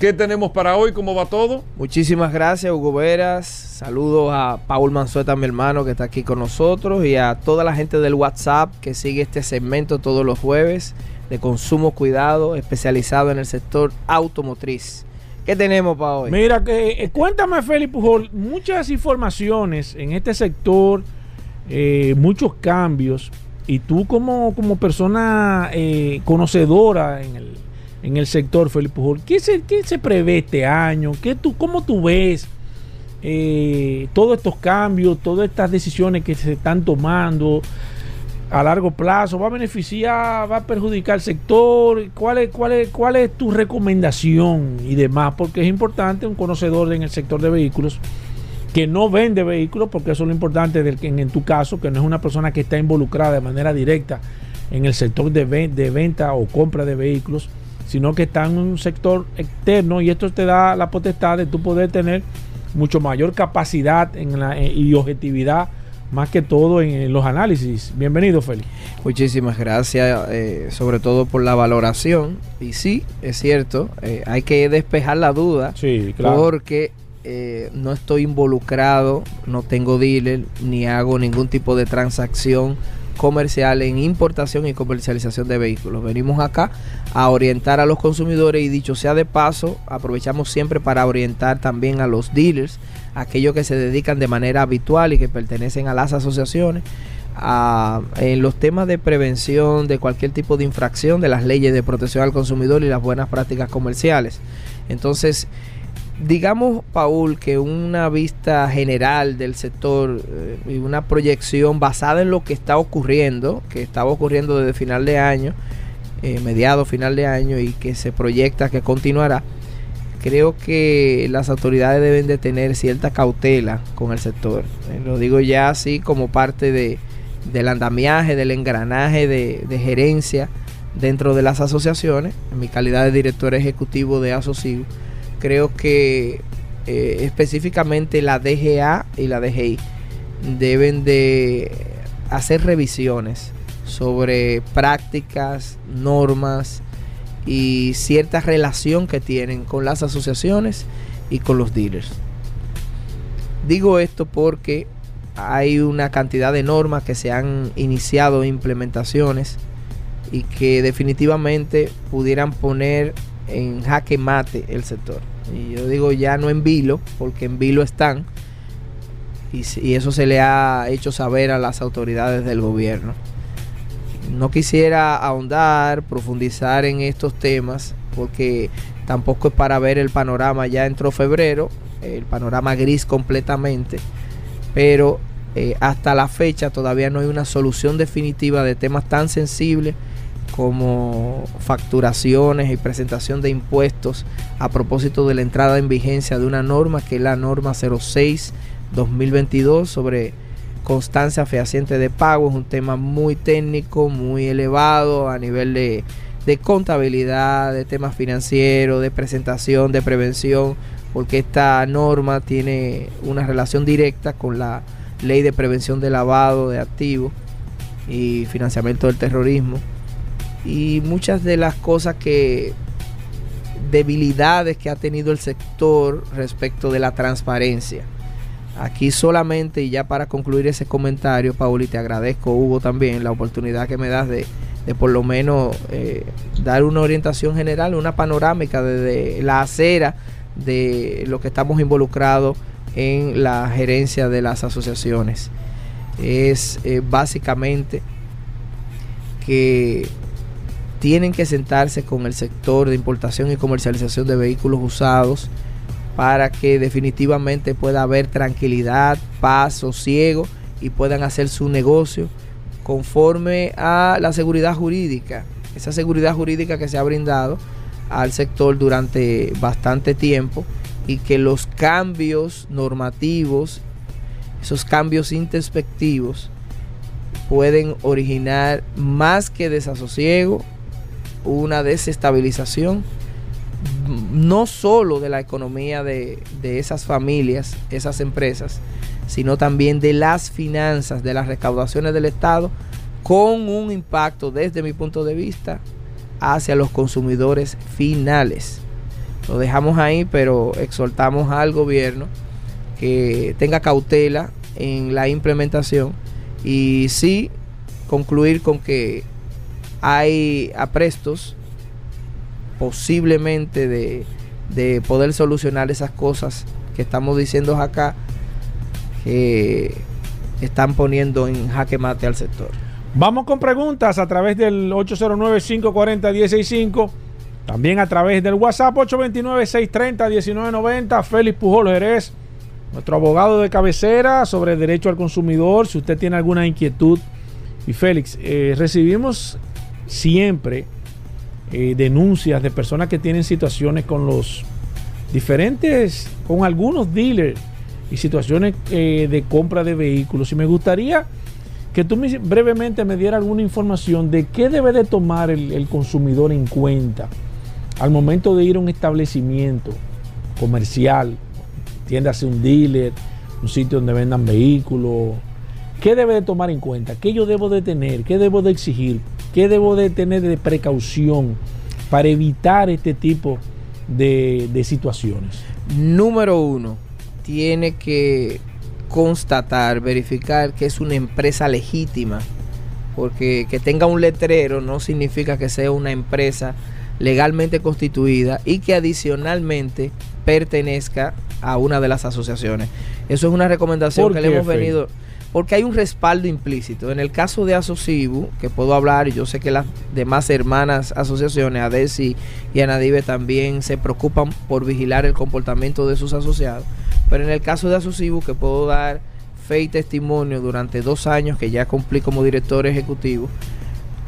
¿Qué tenemos para hoy? ¿Cómo va todo? Muchísimas gracias, Hugo Veras. Saludos a Paul Manzueta, mi hermano, que está aquí con nosotros, y a toda la gente del WhatsApp que sigue este segmento todos los jueves de consumo cuidado, especializado en el sector automotriz. ¿Qué tenemos para hoy? Mira, que eh, cuéntame, Felipe Pujol, muchas informaciones en este sector, eh, muchos cambios, y tú como, como persona eh, conocedora en el en el sector, Felipe Pujol. ¿Qué se, qué se prevé este año? ¿Qué tú, ¿Cómo tú ves eh, todos estos cambios, todas estas decisiones que se están tomando a largo plazo? ¿Va a beneficiar, va a perjudicar al sector? ¿Cuál es, cuál es, cuál es tu recomendación y demás? Porque es importante un conocedor en el sector de vehículos que no vende vehículos, porque eso es lo importante del, en, en tu caso, que no es una persona que está involucrada de manera directa en el sector de, de venta o compra de vehículos sino que está en un sector externo y esto te da la potestad de tú poder tener mucho mayor capacidad en la, eh, y objetividad más que todo en, los análisis. Bienvenido, Félix. Muchísimas gracias, eh, sobre todo por la valoración. Y sí, es cierto, eh, hay que despejar la duda, sí, claro. porque no estoy involucrado, no tengo dealer, ni hago ningún tipo de transacción comercial en importación y comercialización de vehículos. Venimos acá a orientar a los consumidores y dicho sea de paso, aprovechamos siempre para orientar también a los dealers, aquellos que se dedican de manera habitual y que pertenecen a las asociaciones, en los temas de prevención de cualquier tipo de infracción de las leyes de protección al consumidor y las buenas prácticas comerciales. Entonces, digamos, Paul, que una vista general del sector eh, y una proyección basada en lo que está ocurriendo, que estaba ocurriendo desde final de año, eh, mediado final de año y que se proyecta que continuará, creo que las autoridades deben de tener cierta cautela con el sector. Eh, lo digo ya así como parte de, del andamiaje, del engranaje de, gerencia dentro de las asociaciones, en mi calidad de director ejecutivo de ASOCIG, creo que eh, específicamente la DGA y la DGI deben de hacer revisiones sobre prácticas, normas y cierta relación que tienen con las asociaciones y con los dealers. Digo esto porque hay una cantidad de normas que se han iniciado implementaciones y que definitivamente pudieran poner en jaque mate el sector. Y yo digo ya no en vilo, porque en vilo están, y, eso se le ha hecho saber a las autoridades del gobierno. No quisiera ahondar, profundizar en estos temas, porque tampoco es para ver el panorama. Ya entró febrero, el panorama gris completamente, pero eh, hasta la fecha todavía no hay una solución definitiva de temas tan sensibles como facturaciones y presentación de impuestos a propósito de la entrada en vigencia de una norma que es la norma 06-2022 sobre constancia fehaciente de pago. Es un tema muy técnico, muy elevado a nivel de, de contabilidad, de temas financieros, de presentación, de prevención, porque esta norma tiene una relación directa con la ley de prevención de lavado de activos y financiamiento del terrorismo y muchas de las cosas que debilidades que ha tenido el sector respecto de la transparencia. Aquí solamente, y ya para concluir ese comentario, Paul, y te agradezco, Hugo, también la oportunidad que me das de, de por lo menos eh, dar una orientación general, una panorámica desde la acera de lo que estamos involucrados en la gerencia de las asociaciones. Es eh, básicamente que tienen que sentarse con el sector de importación y comercialización de vehículos usados para que definitivamente pueda haber tranquilidad, paz, sosiego y puedan hacer su negocio conforme a la seguridad jurídica. Esa seguridad jurídica que se ha brindado al sector durante bastante tiempo y que los cambios normativos, esos cambios introspectivos, pueden originar más que desasosiego, una desestabilización no solo de la economía de, de, esas familias, esas empresas, sino también de las finanzas, de las recaudaciones del Estado, con un impacto desde mi punto de vista hacia los consumidores finales. Lo dejamos ahí, pero exhortamos al gobierno que tenga cautela en la implementación y sí concluir con que hay aprestos posiblemente de, de, poder solucionar esas cosas que estamos diciendo acá que están poniendo en jaque mate al sector. Vamos con preguntas a través del 809-540-165. También a través del WhatsApp 829-630-1990. Félix Pujol Jerez, nuestro abogado de cabecera sobre derecho al consumidor. Si usted tiene alguna inquietud. Y Félix, eh, recibimos siempre eh, denuncias de personas que tienen situaciones con los diferentes, con algunos dealers y situaciones eh, de compra de vehículos. Y me gustaría que tú me, brevemente me dieras alguna información de qué debe de tomar el, el consumidor en cuenta al momento de ir a un establecimiento comercial, tiéndase un dealer, un sitio donde vendan vehículos. ¿Qué debe de tomar en cuenta? ¿Qué yo debo de tener? ¿Qué debo de exigir? ¿Qué debo de tener de precaución para evitar este tipo de, de situaciones? Número uno, tiene que constatar, verificar que es una empresa legítima, porque que tenga un letrero no significa que sea una empresa legalmente constituida y que adicionalmente pertenezca a una de las asociaciones. Eso es una recomendación que le hemos venido porque hay un respaldo implícito. En el caso de Asocibu, que puedo hablar, y yo sé que las demás hermanas asociaciones, ADESI y Anadive, también se preocupan por vigilar el comportamiento de sus asociados. Pero en el caso de Asocibu, que puedo dar fe y testimonio durante dos años que ya cumplí como director ejecutivo,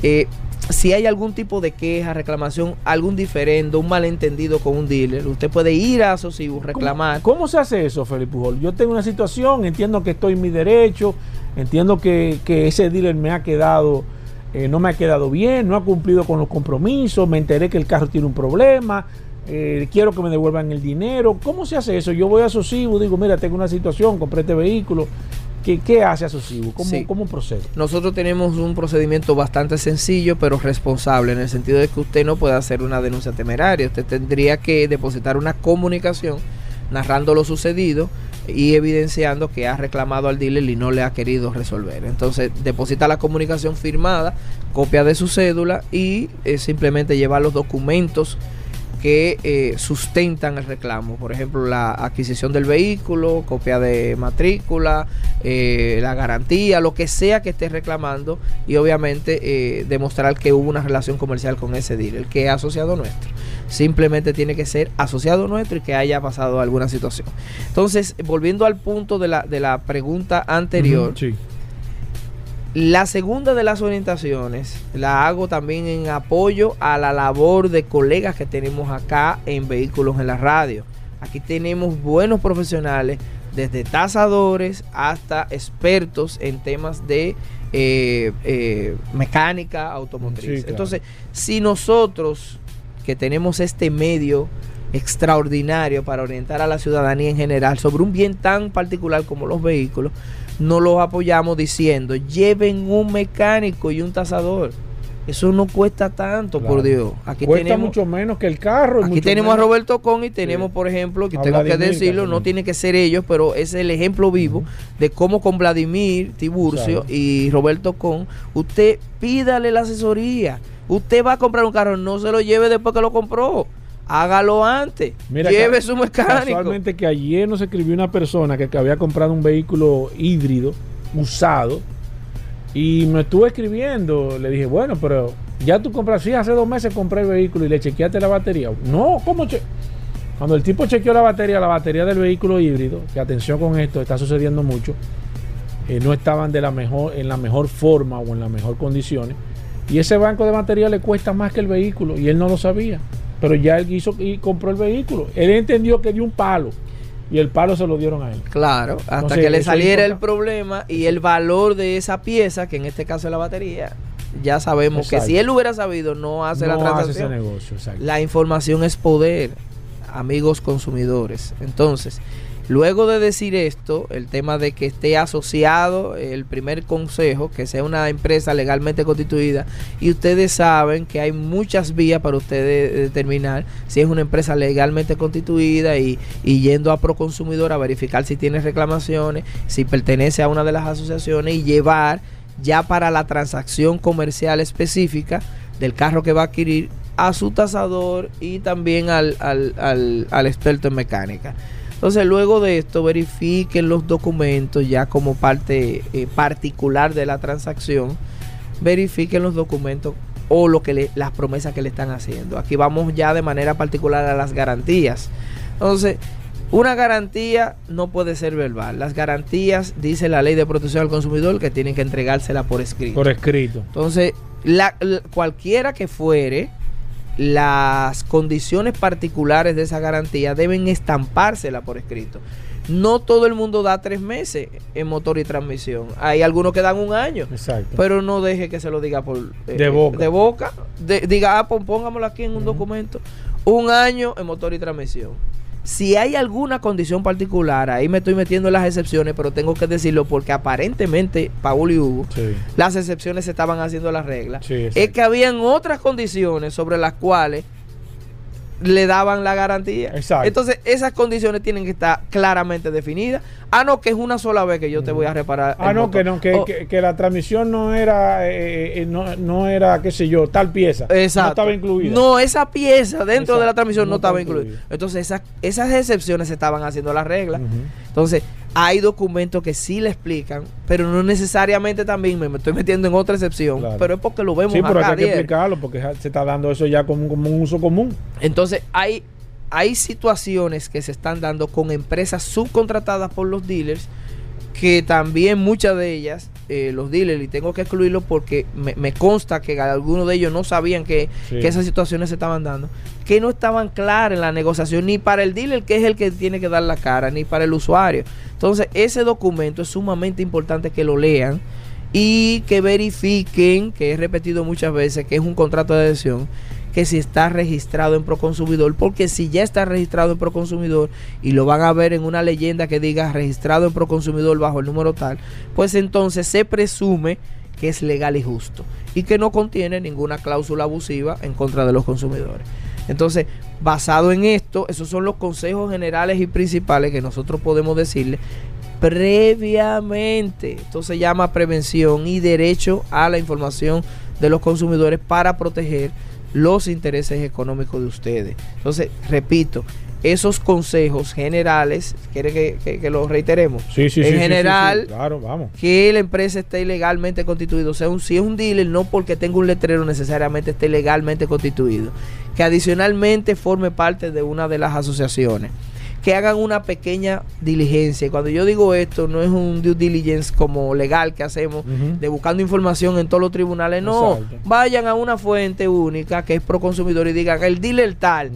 eh, si hay algún tipo de queja, reclamación, algún diferendo, un malentendido con un dealer, usted puede ir a Asocibu, reclamar. ¿Cómo, cómo se hace eso, Felipe Pujol? Yo tengo una situación, entiendo que estoy en mi derecho, entiendo que, que ese dealer me ha quedado, eh, no me ha quedado bien, no ha cumplido con los compromisos, me enteré que el carro tiene un problema, eh, quiero que me devuelvan el dinero. ¿Cómo se hace eso? Yo voy a Asocibu, digo, mira, tengo una situación, compré este vehículo. ¿Qué, qué hace Asocibu? ¿Cómo, Sí. ¿Cómo procede? Nosotros tenemos un procedimiento bastante sencillo, pero responsable, en el sentido de que usted no puede hacer una denuncia temeraria. Usted tendría que depositar una comunicación narrando lo sucedido y evidenciando que ha reclamado al dealer y no le ha querido resolver. Entonces, deposita la comunicación firmada, copia de su cédula y eh, simplemente lleva los documentos que eh, sustentan el reclamo. Por ejemplo, la adquisición del vehículo, copia de matrícula, eh, la garantía, lo que sea que esté reclamando y obviamente eh, demostrar que hubo una relación comercial con ese dealer, que es asociado nuestro. Simplemente tiene que ser asociado nuestro y que haya pasado alguna situación. Entonces, volviendo al punto de la, de la pregunta anterior. La segunda de las orientaciones la hago también en apoyo a la labor de colegas que tenemos acá en Vehículos en la Radio. Aquí tenemos buenos profesionales, desde tasadores hasta expertos en temas de eh, eh, mecánica automotriz. Sí, claro. Entonces, si nosotros que tenemos este medio extraordinario para orientar a la ciudadanía en general sobre un bien tan particular como los vehículos, no los apoyamos diciendo, lleven un mecánico y un tasador. Eso no cuesta tanto, Claro. por Dios. Aquí Cuesta tenemos, mucho menos que el carro. aquí tenemos a Roberto Con y tenemos, Sí. por ejemplo, que A tengo que decirlo, no tiene que ser ellos, pero es el ejemplo vivo de cómo con Vladimir Tiburcio Claro. y Roberto Con, usted pídale la asesoría. Usted va a comprar un carro, no se lo lleve después que lo compró. Hágalo antes. Mira, Lleve su mecánico. Casualmente que ayer nos escribió una persona que, que había comprado un vehículo híbrido usado y me estuvo escribiendo. Le dije, bueno, pero ya tú compras, sí, hace dos meses compré el vehículo y le chequeaste la batería. No, ¿cómo? che-? Cuando el tipo chequeó la batería, la batería del vehículo híbrido, que atención con esto, está sucediendo mucho, eh, no estaban de la mejor, en la mejor forma o en las mejor condiciones. Y ese banco de batería le cuesta más que el vehículo y él no lo sabía. Pero ya él hizo y compró el vehículo. Él entendió que dio un palo y el palo se lo dieron a él. Claro, hasta Entonces, que le saliera el problema y el valor de esa pieza, que en este caso es la batería, ya sabemos que si él hubiera sabido, no hace la no hace ese transacción. negocio, exacto. La información es poder, amigos consumidores. Entonces, luego de decir esto, el tema de que esté asociado el primer consejo, que sea una empresa legalmente constituida, y ustedes saben que hay muchas vías para ustedes determinar si es una empresa legalmente constituida y, yendo a Proconsumidor a verificar si tiene reclamaciones, si pertenece a una de las asociaciones y llevar ya para la transacción comercial específica del carro que va a adquirir a su tasador y también al, al- al- al experto en mecánica. Entonces, luego de esto, verifiquen los documentos ya como parte eh, particular de la transacción. Verifiquen los documentos o lo que le- las promesas que le están haciendo. Aquí vamos ya de manera particular a las garantías. Entonces, una garantía no puede ser verbal. Las garantías, dice la ley de protección al consumidor, que tienen que entregársela por escrito. Por escrito. Entonces, la- la- cualquiera que fuere, las condiciones particulares de esa garantía deben estampársela por escrito. No todo el mundo da tres meses en motor y transmisión. Hay algunos que dan un año. Exacto. Pero no deje que se lo diga por eh, De boca. De boca. De- diga, ah, pues póngamelo aquí en un documento. Un año en motor y transmisión. Si hay alguna condición particular, ahí me estoy metiendo en las excepciones, pero tengo que decirlo porque aparentemente, Paul y Hugo, Sí. las excepciones se estaban haciendo las reglas. Sí, es que habían otras condiciones sobre las cuales le daban la garantía. Exacto. Entonces, esas condiciones tienen que estar claramente definidas. Ah, no, que es una sola vez que yo te voy a reparar. Ah, el no, motor. que no, que, Oh, que- que la transmisión no era, eh, eh, no, no era, qué sé yo, tal pieza. Exacto. No estaba incluida. No, esa pieza dentro de la transmisión no, no estaba incluida. incluida. Entonces, esas, esas excepciones se estaban haciendo las reglas. Entonces, hay documentos que sí le explican, pero no necesariamente también me, estoy metiendo en otra excepción, Claro. pero es porque lo vemos Sí, pero acá hay que explicarlo porque se está dando eso ya como, como un uso común. Entonces, hay, hay situaciones que se están dando con empresas subcontratadas por los dealers, que también muchas de ellas, eh, los dealers, y tengo que excluirlo porque me, me consta que algunos de ellos no sabían que, Sí. que esas situaciones se estaban dando, que no estaban claras en la negociación, ni para el dealer, que es el que tiene que dar la cara, ni para el usuario. Entonces, ese documento es sumamente importante que lo lean y que verifiquen, que he repetido muchas veces, que es un contrato de adhesión, que si está registrado en Proconsumidor, porque si ya está registrado en Proconsumidor y lo van a ver en una leyenda que diga registrado en Proconsumidor bajo el número tal, pues entonces se presume que es legal y justo y que no contiene ninguna cláusula abusiva en contra de los consumidores. Entonces, basado en esto, esos son los consejos generales y principales que nosotros podemos decirle previamente. Esto se llama prevención y derecho a la información de los consumidores para proteger los intereses económicos de ustedes. Entonces, repito, esos consejos generales, ¿quiere que, que, que los reiteremos? Sí, sí, sí, en sí, sí, general, sí. Claro, vamos. que la empresa esté legalmente constituida. O sea, un- si es un dealer, no porque tenga un letrero necesariamente esté legalmente constituido. Que adicionalmente forme parte de una de las asociaciones. Que hagan una pequeña diligencia. Cuando yo digo esto, no es un due diligence como legal que hacemos de buscando información en todos los tribunales. No, Exacto. vayan a una fuente única que es pro consumidor y digan, el dealer tal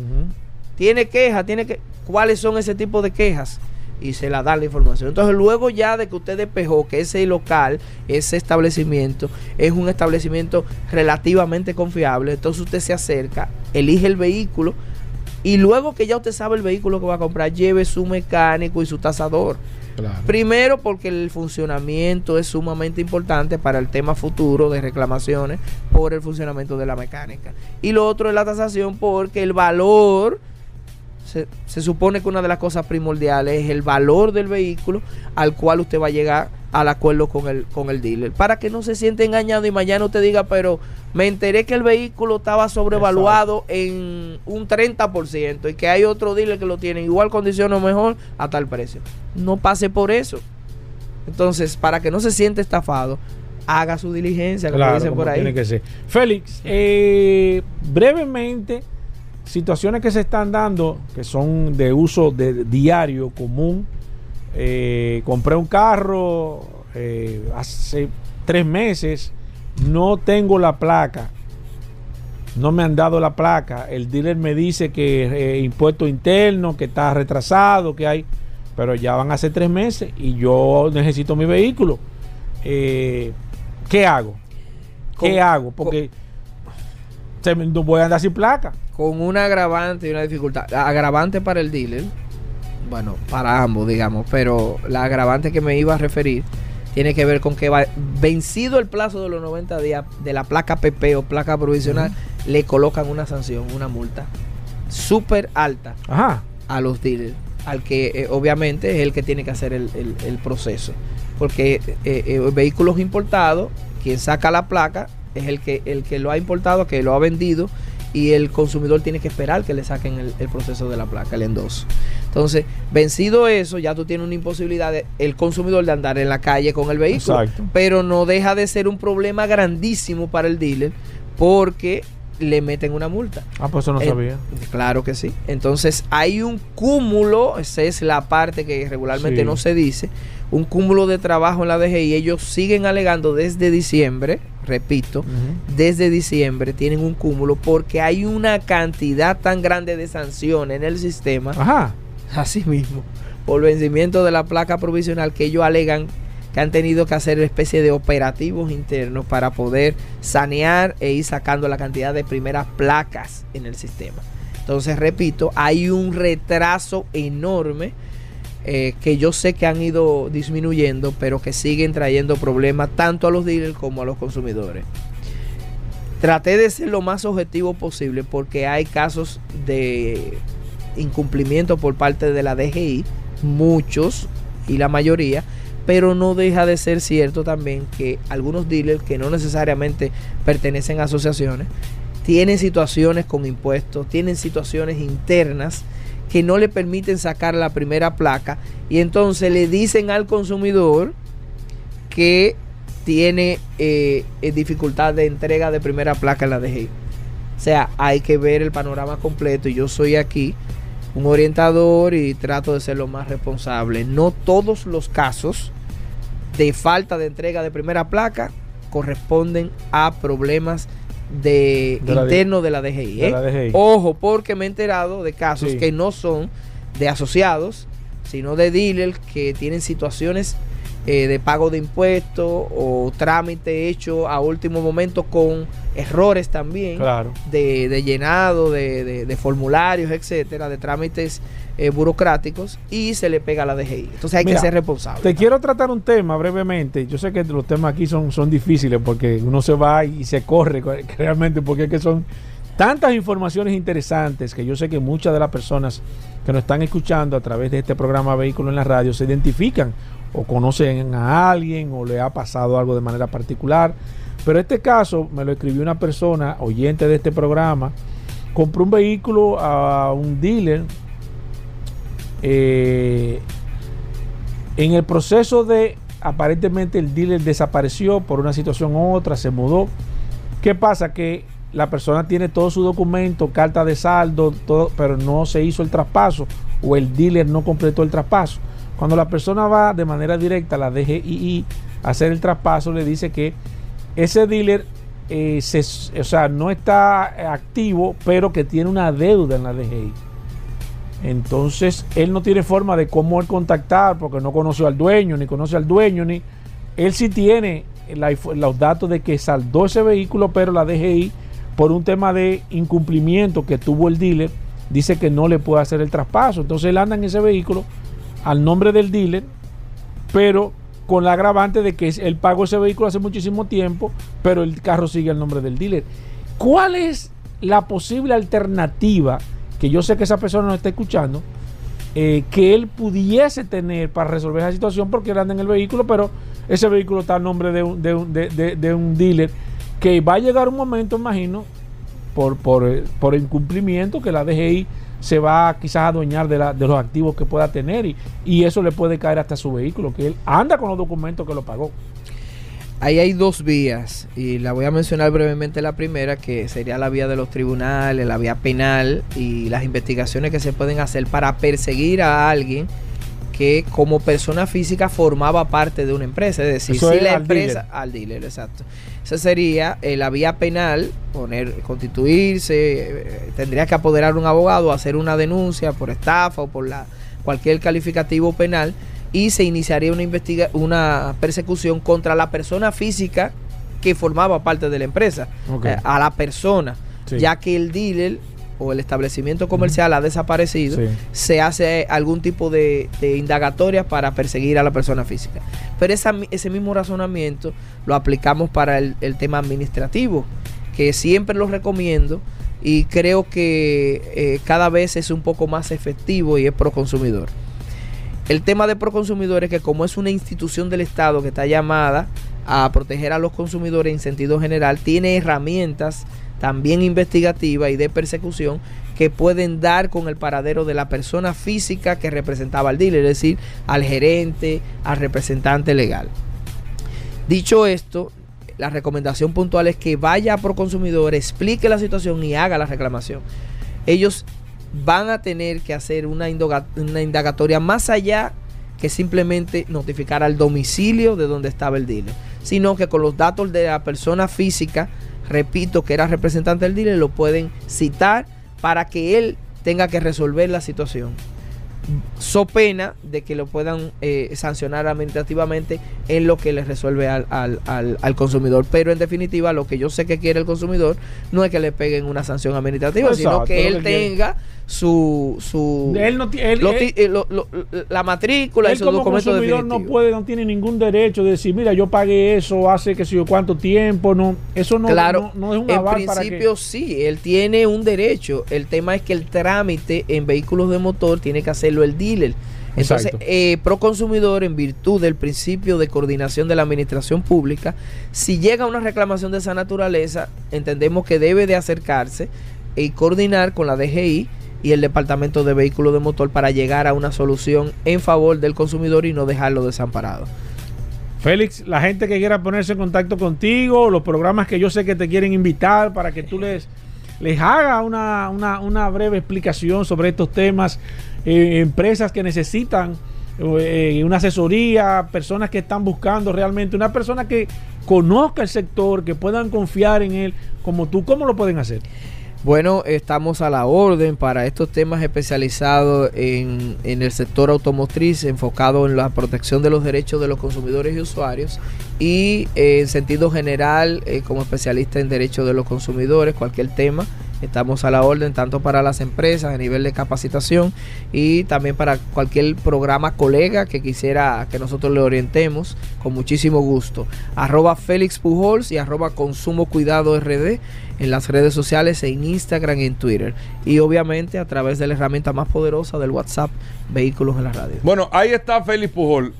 tiene quejas, tiene que cuáles son ese tipo de quejas y se la da la información. Entonces, luego ya de que usted despejó que ese local, ese establecimiento es un establecimiento relativamente confiable, entonces usted se acerca, elige el vehículo y luego que ya usted sabe el vehículo que va a comprar, lleve su mecánico y su tasador. Claro. Primero porque el funcionamiento es sumamente importante para el tema futuro de reclamaciones por el funcionamiento de la mecánica. Y lo otro es la tasación porque el valor, se, se supone que una de las cosas primordiales es el valor del vehículo al cual usted va a llegar al acuerdo con el, con el dealer. Para que no se siente engañado y mañana usted diga, pero me enteré que el vehículo estaba sobrevaluado en un 30% y que hay otro dealer que lo tiene en igual condición o mejor a tal precio. No pase por eso. Entonces, para que no se siente estafado, haga su diligencia, como Claro, dicen como por ahí. tiene que ser. Félix, eh, brevemente, situaciones que se están dando que son de uso de diario común. Eh, compré un carro eh, hace tres meses, no tengo la placa, no me han dado la placa. El dealer me dice que eh, impuesto interno, que está retrasado, que hay, pero ya van hace tres meses y yo necesito mi vehículo. Eh, ¿Qué hago? ¿Qué hago? Porque se no voy a andar sin placa. con un agravante y una dificultad. Agravante para el dealer, bueno, para ambos, digamos, pero la agravante que me iba a referir tiene que ver con que va, vencido el plazo de los 90 días de la placa PP o placa provisional, le colocan una sanción, una multa súper alta Ajá. a los dealers, al que eh, obviamente es el que tiene que hacer el, el- el proceso. Porque eh, eh, vehículos importados, quien saca la placa es el que, el que lo ha importado, que lo ha vendido, y el consumidor tiene que esperar que le saquen el, el proceso de la placa, el endoso. Entonces, vencido eso, ya tú tienes una imposibilidad de, el consumidor de andar en la calle con el vehículo. Exacto. Pero no deja de ser un problema grandísimo para el dealer porque le meten una multa. Ah, pues eso no Eh, sabía. Claro que sí. Entonces hay un cúmulo, esa es la parte que regularmente Sí. no se dice, un cúmulo de trabajo en la DGI. Ellos siguen alegando desde diciembre, repito, desde diciembre tienen un cúmulo porque hay una cantidad tan grande de sanciones en el sistema, Ajá. así mismo, por vencimiento de la placa provisional que ellos alegan que han tenido que hacer especie de operativos internos para poder sanear e ir sacando la cantidad de primeras placas en el sistema. Entonces, repito, hay un retraso enorme eh, que yo sé que han ido disminuyendo, pero que siguen trayendo problemas tanto a los dealers como a los consumidores. Traté de ser lo más objetivo posible porque hay casos de incumplimiento por parte de la DGI, muchos y la mayoría, pero no deja de ser cierto también que algunos dealers que no necesariamente pertenecen a asociaciones tienen situaciones con impuestos, tienen situaciones internas que no le permiten sacar la primera placa y entonces le dicen al consumidor que tiene eh, eh, dificultad de entrega de primera placa en la DGI. O sea, hay que ver el panorama completo y yo soy aquí un orientador y trato de ser lo más responsable. No todos los casos de falta de entrega de primera placa corresponden a problemas de, internos de la DGI. de ¿eh? la DGI. Ojo, porque me he enterado de casos Sí. que no son de asociados, sino de dealers que tienen situaciones eh, de pago de impuestos o trámite hecho a último momento con errores también Claro. de, de llenado de, de- de formularios, etcétera, de trámites eh, burocráticos y se le pega a la DGI. Entonces hay Mira, que ser responsable. Te quiero tratar un tema brevemente. Yo sé que los temas aquí son, son difíciles porque uno se va y se corre co- realmente porque es que son tantas informaciones interesantes que yo sé que muchas de las personas que nos están escuchando a través de este programa Vehículo en la Radio se identifican o conocen a alguien o le ha pasado algo de manera particular. Pero este caso me lo escribió una persona, oyente de este programa, compró un vehículo a un dealer eh, en el proceso de aparentemente el dealer desapareció por una situación u otra, se mudó. ¿Qué pasa? Que la persona tiene todo su documento, carta de saldo, todo, pero no se hizo el traspaso o el dealer no completó el traspaso. Cuando la persona va de manera directa a la DGII a hacer el traspaso, le dice que ese dealer eh, o sea, no está activo, pero que tiene una deuda en la DGI. Entonces, él no tiene forma de cómo contactar porque no conoce al dueño, ni conoce al dueño, ni. Él sí tiene la los datos de que saldó ese vehículo, pero la DGI, por un tema de incumplimiento que tuvo el dealer, dice que no le puede hacer el traspaso. Entonces, él anda en ese vehículo al nombre del dealer, pero con la agravante de que él pagó ese vehículo hace muchísimo tiempo, pero el carro sigue al nombre del dealer. ¿Cuál es la posible alternativa que yo sé que esa persona nos está escuchando, eh, que él pudiese tener para resolver esa situación porque él anda en el vehículo, pero ese vehículo está a nombre de un, de un- de- de- de un dealer que va a llegar un momento, imagino, por, por, eh, por incumplimiento que la DGI se va quizás a adueñar de, la- de los activos que pueda tener y, y eso le puede caer hasta su vehículo, que él anda con los documentos que lo pagó. Ahí hay dos vías y la voy a mencionar brevemente la primera que sería la vía de los tribunales, la vía penal y las investigaciones que se pueden hacer para perseguir a alguien que como persona física formaba parte de una empresa, es decir, Eso si es la al empresa dealer. al dealer, exacto. Esa sería eh, la vía penal, poner constituirse, eh, tendría que apoderar un abogado, hacer una denuncia por estafa o por la cualquier calificativo penal y se iniciaría una investiga una persecución contra la persona física que formaba parte de la empresa, eh, a la persona, Sí. ya que el dealer o el establecimiento comercial ha desaparecido, Sí. se hace algún tipo de, de indagatoria para perseguir a la persona física. Pero esa ese mismo razonamiento lo aplicamos para el, el tema administrativo, que siempre lo recomiendo y creo que eh, cada vez es un poco más efectivo y es pro consumidor. El tema de Proconsumidor es que como es una institución del Estado que está llamada a proteger a los consumidores en sentido general, tiene herramientas también investigativas y de persecución que pueden dar con el paradero de la persona física que representaba al dealer, es decir, al gerente, al representante legal. Dicho esto, la recomendación puntual es que vaya a Proconsumidor, explique la situación y haga la reclamación. Ellos van a tener que hacer una, indagatoria más allá que simplemente notificar al domicilio de donde estaba el dealer, sino que con los datos de la persona física, repito que era representante del dealer, lo pueden citar para que él tenga que resolver la situación. So pena de que lo puedan eh, sancionar administrativamente en lo que le resuelve al, al- al- al consumidor. Pero en definitiva, lo que yo sé que quiere el consumidor no es que le peguen una sanción administrativa, sino que él que tenga su, su Él no ti- él- lo él- ti- eh, lo- lo- la matrícula y él su como documento consumidor definitivo. no puede, no tiene ningún derecho de decir, mira, yo pagué eso hace que sé yo cuánto tiempo, no, eso no, claro, no, no es un en aval para que- principio sí, él tiene un derecho. El tema es que el trámite en vehículos de motor tiene que hacerlo el dealer. Entonces, eh, Proconsumidor, en virtud del principio de coordinación de la administración pública, si llega una reclamación de esa naturaleza, entendemos que debe de acercarse y coordinar con la DGI y el Departamento de Vehículos de Motor para llegar a una solución en favor del consumidor y no dejarlo desamparado. Félix, la gente que quiera ponerse en contacto contigo, los programas que yo sé que te quieren invitar para que tú les, les haga una, una- una breve explicación sobre estos temas, eh, empresas que necesitan eh, una asesoría, personas que están buscando realmente una persona que conozca el sector, que puedan confiar en él, como tú, ¿cómo lo pueden hacer? Bueno, estamos a la orden para estos temas especializados en, el sector automotriz, enfocado en la protección de los derechos de los consumidores y usuarios. Y eh, en sentido general, como especialista en derechos de los consumidores, cualquier tema, estamos a la orden tanto para las empresas a nivel de capacitación y también para cualquier programa colega que quisiera que nosotros le orientemos con muchísimo gusto. Arroba Félix Pujols y arroba Consumo Cuidado RD en las redes sociales, en Instagram y en Twitter. Y obviamente a través de la herramienta más poderosa del WhatsApp, Vehículos en la Radio. Bueno, ahí está Félix Pujol.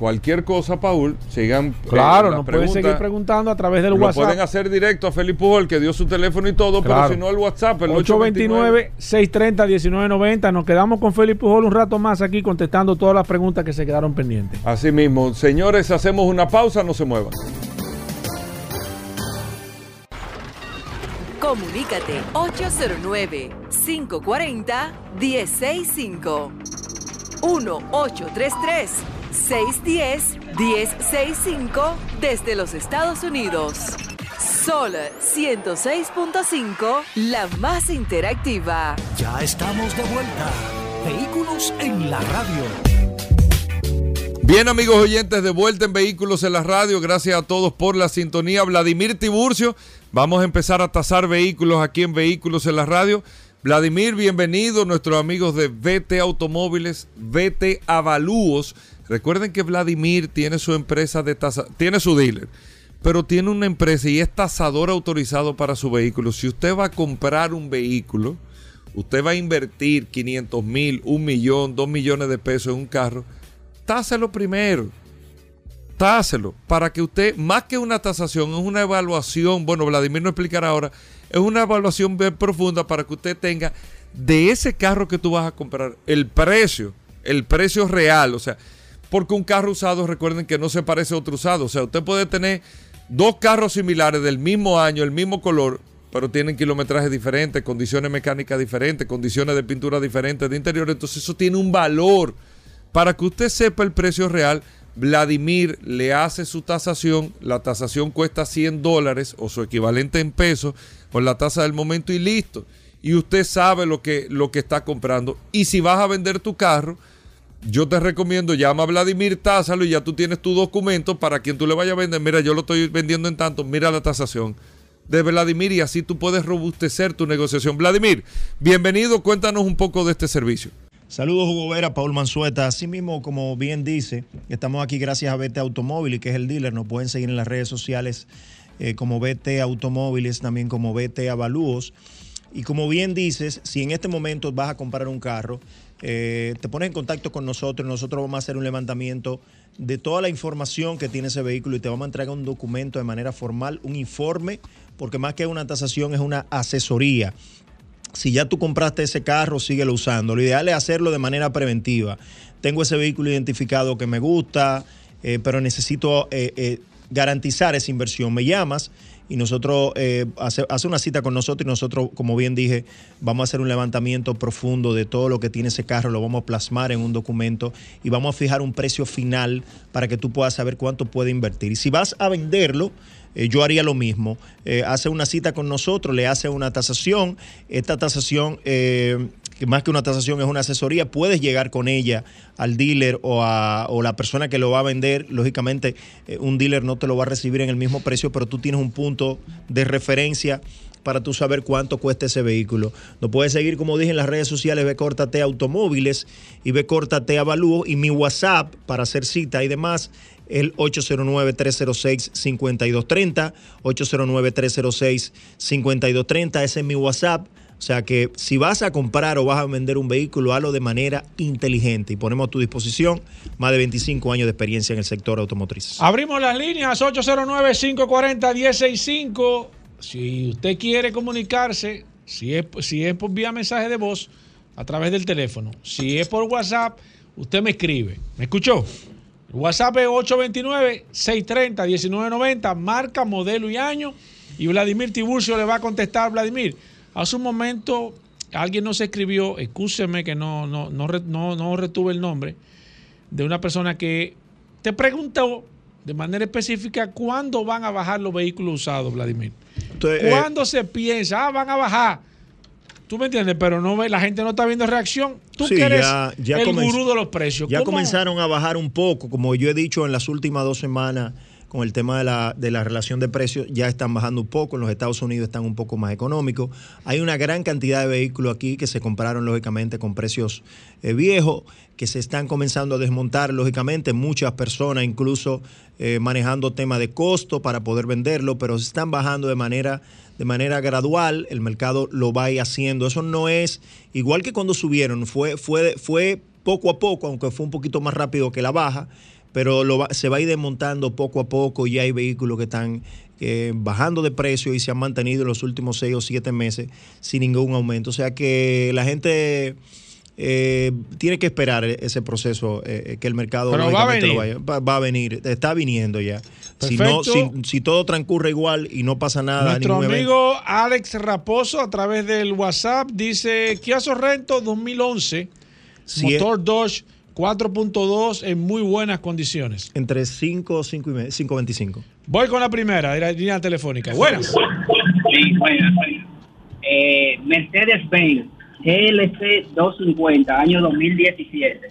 Cualquier cosa, Paul, sigan. eh, Claro, nos pueden seguir preguntando a través del Lo WhatsApp. pueden hacer directo a Félix Pujol, que dio su teléfono y todo, Claro. pero si no el WhatsApp, el 829. 829-630-1990. Nos quedamos con Félix Pujol un rato más aquí contestando todas las preguntas que se quedaron pendientes. Así mismo, señores, hacemos una pausa, no se muevan. Comunícate 809-540-1065. 1-833-610-1065 desde los Estados Unidos. Sol 106.5, la más interactiva. Ya estamos de vuelta. Vehículos en la radio. Bien, amigos oyentes, de vuelta en Vehículos en la Radio. Gracias a todos por la sintonía. Vladimir Tiburcio, vamos a empezar a tasar vehículos aquí en Vehículos en la Radio. Vladimir, bienvenido, nuestros amigos de VT Automóviles, VT Avalúos. Recuerden que Vladimir tiene su empresa de tasa, tiene su dealer, pero tiene una empresa y es tasador autorizado para su vehículo. Si usted va a comprar un vehículo, usted va a invertir 500 mil, un millón, dos millones de pesos en un carro, táselo primero. Táselo para que usted, más que una tasación, es una evaluación. Bueno, Vladimir nos explicará ahora. Es una evaluación bien profunda para que usted tenga de ese carro que tú vas a comprar el precio, el precio real. O sea, porque un carro usado, recuerden que no se parece a otro usado. O sea, usted puede tener dos carros similares del mismo año, el mismo color, pero tienen kilometrajes diferentes, condiciones mecánicas diferentes, condiciones de pintura diferentes, de interior. Entonces, eso tiene un valor. Para que usted sepa el precio real, Vladimir le hace su tasación. La tasación cuesta 100 dólares o su equivalente en pesos con la tasa del momento y listo. Y usted sabe lo que, lo que está comprando. Y si vas a vender tu carro, yo te recomiendo, llama a Vladimir, tásalo y ya tú tienes tu documento para quien tú le vayas a vender. Mira, yo lo estoy vendiendo en tanto, mira la tasación de Vladimir y así tú puedes robustecer tu negociación. Vladimir, bienvenido, cuéntanos un poco de este servicio. Saludos, Hugo Vera, Paul Manzueta. Así mismo, como bien dice, estamos aquí gracias a BT Automóviles, que es el dealer. Nos pueden seguir en las redes sociales eh, como BT Automóviles, también como BT Avalúos. Y como bien dices, si en este momento vas a comprar un carro, eh, te pones en contacto con nosotros. Nosotros vamos a hacer un levantamiento de toda la información que tiene ese vehículo y te vamos a entregar un documento de manera formal, un informe, porque más que una tasación es una asesoría si ya tú compraste ese carro, síguelo usando. Lo ideal es hacerlo de manera preventiva. Tengo ese vehículo identificado que me gusta, eh, pero necesito eh, garantizar esa inversión. Me llamas y nosotros eh, hace, hace una cita con nosotros y nosotros, como bien dije, vamos a hacer un levantamiento profundo de todo lo que tiene ese carro, lo vamos a plasmar en un documento y vamos a fijar un precio final para que tú puedas saber cuánto puede invertir. Y si vas a venderlo, eh, yo haría lo mismo. Eh, hace una cita con nosotros, le hace una tasación. Esta tasación, eh, que más que una tasación es una asesoría, puedes llegar con ella al dealer o a o la persona que lo va a vender. Lógicamente, eh, un dealer no te lo va a recibir en el mismo precio, pero tú tienes un punto de referencia para tú saber cuánto cuesta ese vehículo. Nos puedes seguir, como dije, en las redes sociales, ve Córtate Automóviles y ve Córtate Avalúo y mi WhatsApp para hacer cita y demás, el 809-306-5230, 809-306-5230, ese es mi WhatsApp. O sea que si vas a comprar o vas a vender un vehículo, hazlo de manera inteligente y ponemos a tu disposición más de 25 años de experiencia en el sector automotriz. Abrimos las líneas 809-540-1065. Si usted quiere comunicarse, si es, si es por vía mensaje de voz, a través del teléfono. Si es por WhatsApp, usted me escribe. ¿Me escuchó? WhatsApp es 829-630-1990, marca, modelo y año. Y Vladimir Tiburcio le va a contestar, Vladimir. Hace un momento alguien nos escribió, excúseme que no, no, no, no, no retuve el nombre, de una persona que te preguntó de manera específica cuándo van a bajar los vehículos usados, Vladimir. Entonces, eh, ¿Cuándo se piensa? Ah, van a bajar. Tú me entiendes, pero no ve, la gente no está viendo reacción. Tú Sí, que eres ya- ya el gurú de los precios. Ya ¿cómo? comenzaron a bajar un poco, como yo he dicho en las últimas dos semanas con el tema de la, de la relación de precios, ya están bajando un poco, en los Estados Unidos están un poco más económicos. Hay una gran cantidad de vehículos aquí que se compraron lógicamente con precios eh, viejos, que se están comenzando a desmontar lógicamente, muchas personas incluso eh, manejando tema de costo para poder venderlo, pero se están bajando de manera de manera gradual, el mercado lo va haciendo. Eso no es igual que cuando subieron, fue, fue, fue poco a poco, aunque fue un poquito más rápido que la baja, pero lo va- se va a ir desmontando poco a poco y hay vehículos que están eh, bajando de precio y se han mantenido en los últimos seis o siete meses sin ningún aumento. O sea que la gente eh, tiene que esperar ese proceso eh, que el mercado va a lógicamente, lo venir. vaya- va, va a venir, está viniendo ya. Si, no, si, si todo transcurre igual y no pasa nada, Nuestro evento- amigo Alex Raposo a través del WhatsApp dice Kia Sorrento 2011, Sí, motor Dodge 4.2 en muy buenas condiciones. entre 5 5 y medio, 5.25. Voy con la primera, de la línea telefónica. Buenas. Sí, buenas, buenas. Eh, Mercedes-Benz GLC 250, año 2017.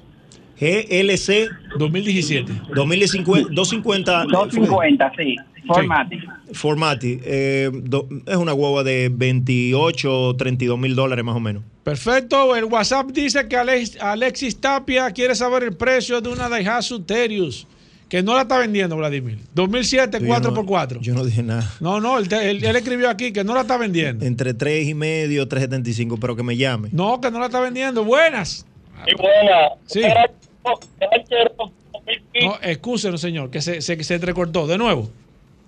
GLC 2017. 2050, 250. 250, sí. Formatic. Formati. eh, do- es una guagua de 28, 32 mil dólares más o menos. Perfecto. El WhatsApp dice que Alex- Alexis Tapia quiere saber el precio de una Daihatsu Terius, que no la está vendiendo, Vladimir. 2007, Yo 4x4. no- Yo no dije nada. No, no, él, te- él- él escribió aquí que no la está vendiendo. Entre 3 y medio, 3.75, pero que me llame. No, que no la está vendiendo. Buenas. Sí. Cherokee 2015, No, excúsenos, señor, que se, se, se entrecortó. De nuevo.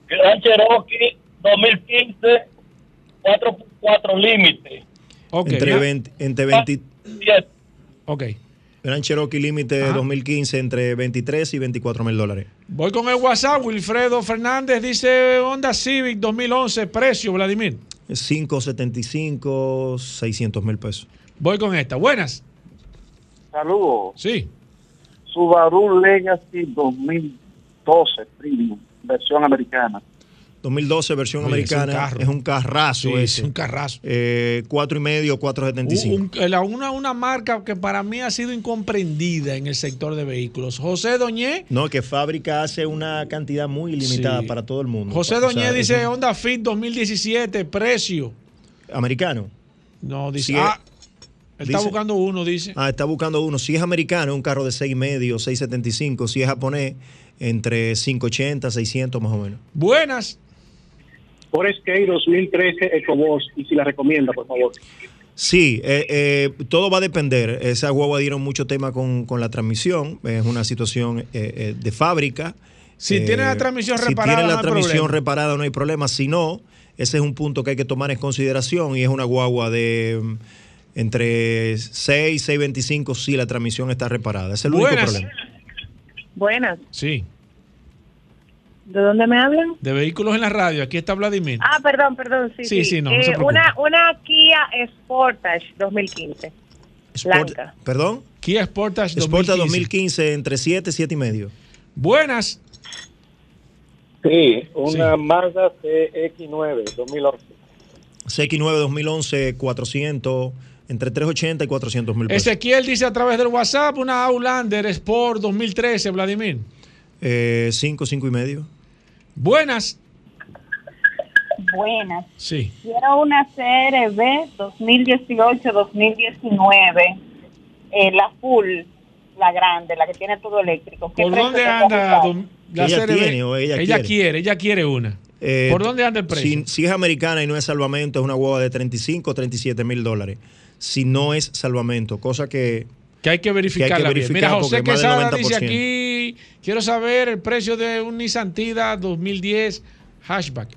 Gran Cherokee 2015, 4x4 límite. Ok. entre, ya. 20, entre 20 Siete. Ok. Gran Cherokee Límite Ajá. 2015 entre 23 y 24 mil dólares. Voy con el WhatsApp. Wilfredo Fernández dice Honda Civic 2011, precio, Vladimir. 575, 600 mil pesos. Voy con esta. Buenas. Saludos. Sí. Subaru Legacy 2012 Premium, versión americana. 2012 versión Oye, es un americana. Es un carrazo Sí, ese. es un carrazo. Eh, cuatro y medio, 475. Un- un- la- una, una marca que para mí ha sido incomprendida en el sector de vehículos. José Doñé. No, que fábrica hace una cantidad muy limitada Sí. para todo el mundo. José O sea, Doñé dice un- Honda Fit 2017, precio. americano. No, dice. Ah, él está dice- buscando uno, dice. Ah, está buscando uno. Si es americano, un carro de 6 y medio, 675. Si es japonés, entre 580, 600 más o menos. Buenas. Forest K 2013 EcoBoss, y si la recomienda, por favor. Sí, eh, eh, todo va a depender. Esa guagua dieron mucho tema con, con la transmisión. Es una situación eh, eh, de fábrica. Si Eh, tiene la transmisión si reparada, tiene la no hay transmisión problema. reparada, no hay problema. Si no, ese es un punto que hay que tomar en consideración y es una guagua de mm, entre 6, 625 si la transmisión está reparada. Ese es el Buenas. único problema. Buenas. Sí. ¿De dónde me hablan? De vehículos en la radio. Aquí está Vladimir. Ah, perdón, perdón, sí. Sí, sí, no, no se Eh, preocupe. una, una Kia Sportage 2015. Sport- Blanca. ¿Perdón? Kia Sportage 2015. Sporta 2015 entre 7, 7 y medio. Buenas. Sí, una Mazda CX9 2011. CX9 2011, 400, entre 380 y 400 mil pesos. Ezequiel dice a través del WhatsApp una Outlander Sport 2013, Vladimir. Eh, 5, 5 y medio. Buenas. Buenas. Sí. Quiero una CRB 2018-2019. Eh, la full, la grande, la que tiene todo eléctrico. ¿Qué ¿Por dónde anda la Ella CRB? tiene o ella quiere. quiere, ella quiere una. Eh, ¿Por dónde anda el precio? Si, si es americana y no es salvamento, es una hueva de 35 o 37 mil dólares. Si no es salvamento, cosa que... Que hay que verificarla que hay que bien. verificar Mira, José porque más del Quesada dice 90%. aquí, quiero saber el precio de un Nissan Tida 2010 hatchback.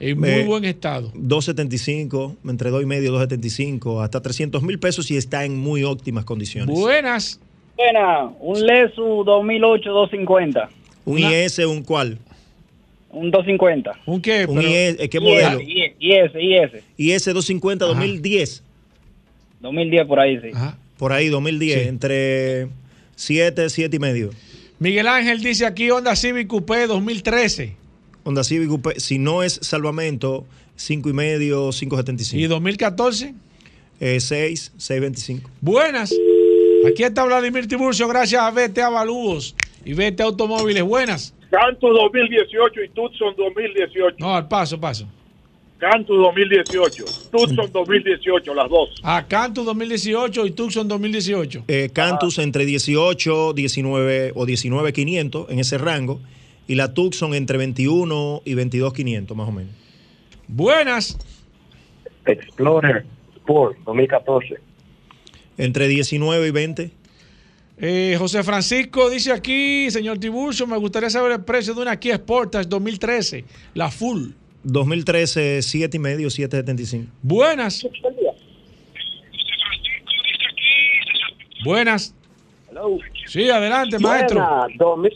En muy Eh, buen estado. 275, entre 2 y medio, 275, hasta 300 mil pesos si está en muy óptimas condiciones. Buenas. Buena, un Lesu 2008 250. Un IS, un cuál? Un 250. ¿Un qué? Un IS, ¿qué modelo? IS, IS, IS. IS 250 2010. 2010 por ahí, sí. Por ahí, 2010, entre 7, 7 y medio. Miguel Ángel dice aquí Honda Civic Coupé 2013. Honda Civic Coupé, si no es salvamento, 5 y medio, 5.75. ¿Y 2014? Eh, 6, 6.25. Buenas. Aquí está Vladimir Tiburcio, gracias a VT Avalúos y VT Automóviles. Buenas. Canto 2018 y Tucson 2018. No, al paso, paso. Canto 2018, Tucson 2018, las dos. A Cantus 2018 y Tucson 2018. Eh, Cantus entre 18, 19 o 19.500 en ese rango. Y la Tucson entre 21 y 22.500 más o menos. Buenas. Explorer Sport 2014. Entre 19 y 20. Eh, José Francisco dice aquí, señor Tiburcio, me gustaría saber el precio de una Kia Sportage 2013, la full. 2013, 7 y medio, 7.75. Buenas. Buenas. Hello. Sí, adelante, maestro. Buena, 2000.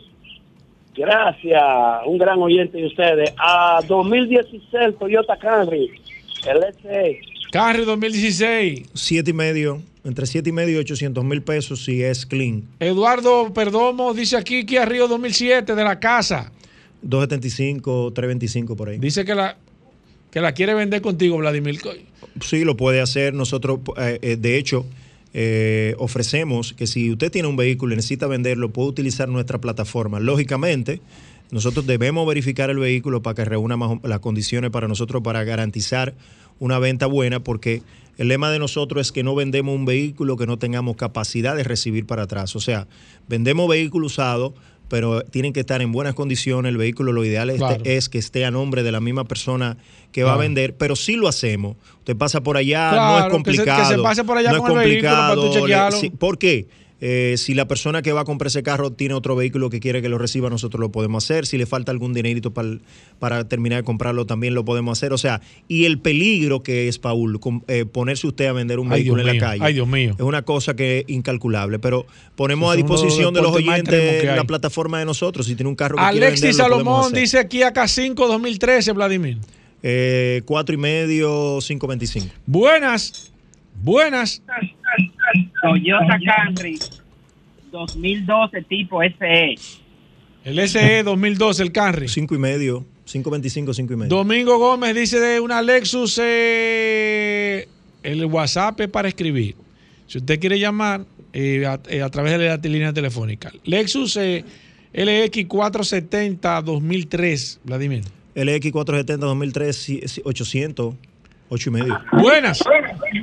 Gracias, un gran oyente de ustedes. A 2016 Toyota Camry, el SE. Camry 2016. 7 y medio, entre 7 y medio y 800 mil pesos si es clean. Eduardo Perdomo dice aquí Kia Río 2007 de la casa. 275, 325 por ahí. Dice que la, que la quiere vender contigo, Vladimir. Sí, lo puede hacer. Nosotros, eh, eh, de hecho, eh, ofrecemos que si usted tiene un vehículo y necesita venderlo, puede utilizar nuestra plataforma. Lógicamente, nosotros debemos verificar el vehículo para que reúna más las condiciones para nosotros para garantizar una venta buena, porque el lema de nosotros es que no vendemos un vehículo que no tengamos capacidad de recibir para atrás. O sea, vendemos vehículos usados, pero tienen que estar en buenas condiciones. El vehículo lo ideal es, Claro. es que esté a nombre de la misma persona que va a vender, pero sí lo hacemos. Usted pasa por allá, no es que se- complicado. que se pase por allá no con es el vehículo para tú complicado. chequearlo. ¿Por qué? Eh, si la persona que va a comprar ese carro tiene otro vehículo que quiere que lo reciba, nosotros lo podemos hacer. Si le falta algún dinerito para, para terminar de comprarlo, también lo podemos hacer. O sea, y el peligro que es, Paul, eh, ponerse usted a vender un Ay, vehículo Dios en mío. la calle. Ay, Dios mío. Es una cosa que es incalculable. Pero ponemos a disposición de los oyentes la plataforma de nosotros. Si tiene un carro que Alexis Salomón dice aquí AK5 2013, Vladimir. Eh, cuatro y medio, 5.25. Buenas. Buenas. Toyota Camry 2012 tipo SE. El SE 2012, el Camry. Cinco y medio, 5.25, cinco y medio. Domingo Gómez dice de una Lexus, eh, el WhatsApp es para escribir. Si usted quiere llamar eh, a, eh, a través de la línea telefónica. Lexus eh, LX 470 2003, Vladimir. LX 470 2003, sí, sí, 800, 8 y medio. Buenas.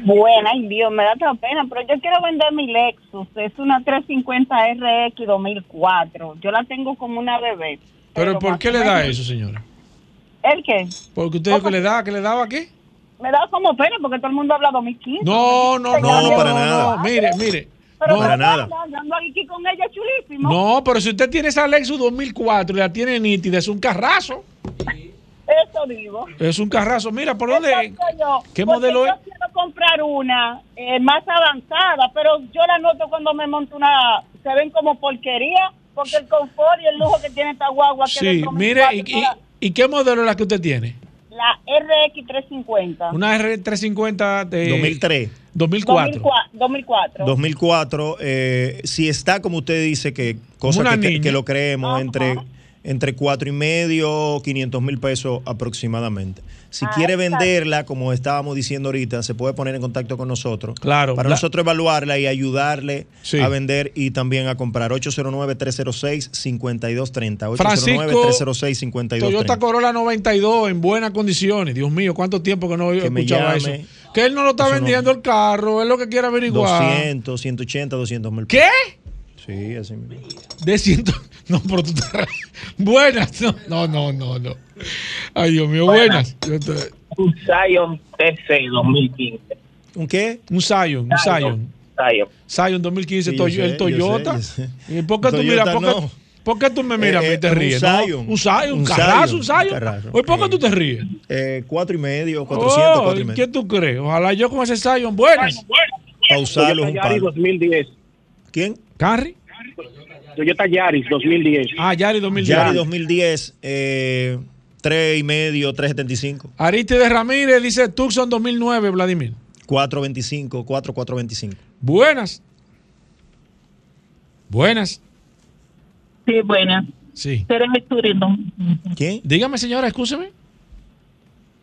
Buena, ay Dios, me da otra pena, pero yo quiero vender mi Lexus. Es una 350 RX 2004. Yo la tengo como una bebé. Pero ¿por qué le da menos- eso, señora? ¿El qué? Porque usted dijo que le da, que le daba qué? Me da como pena porque todo el mundo habla 2015. No, no, no, no, para no, nada. no, mire, mire. Pero No, para nada. Aquí con ella chulísimo. No, pero si usted tiene esa Lexus 2004 y la tiene nítida, es un carrazo. Eso digo. Es un carrazo. Mira, ¿por dónde? Yo. ¿Qué modelo yo es? quiero comprar una eh, más avanzada, pero yo la noto cuando me monto una. Se ven como porquería, porque el confort y el lujo que tiene esta guagua. que Sí, de mire, mi ¿y, y, y qué modelo es la que usted tiene? La RX 350. Una R350 de 2003. 2004. 2004. 2004, eh, si está como usted dice, que cosa que, que- que lo creemos, entre, entre cuatro y medio, 500 mil pesos aproximadamente. Si Ah, quiere venderla, como estábamos diciendo ahorita, se puede poner en contacto con nosotros. Claro. Para la- nosotros evaluarla y ayudarle Sí. a vender y también a comprar. 809-306-5230. Francisco, 809-306-5230. Toyota Corolla 92 en buenas condiciones. Dios mío, cuánto tiempo que no Que escuchaba llame. eso. Que él no lo está Eso no- vendiendo el carro, es lo que quiere averiguar. 200, 180, 200 mil ¿Qué? Sí, así mismo. De ciento. No, pero tú estás. Buenas. No, no, no, no. no. Ay, Dios mío, buenas. Te- Un Zion T6 2015. ¿Un qué? Un Scion, un Scion. Zion. Scion 2015, Sí, sé, el yo Toyota. sé. ¿Y por qué tú miras? ¿Por qué, no. ¿Por qué tú me miras a mí y te Eh, un ríes? no? Zion. Un Zion, un carrazo, un Zion, Zion. carrazo. Oye, ¿por qué tú te ríes? Eh, cuatro y medio, 400, Oh, cuatro y medio. ¿Qué tú crees? Ojalá yo con ese Zion. Buenas. Pausarlo es un palo. 2010. ¿Quién? ¿Carry? Toyota Yaris 2010. Ah, Yari 2010. Yari 2010, eh, tres y medio, 375. Aristides Ramírez dice Tucson 2009, Vladimir. 425, 4, 425. Buenas. Buenas. Sí, buena. Sí. No- ¿Quién? Dígame, señora, escúcheme.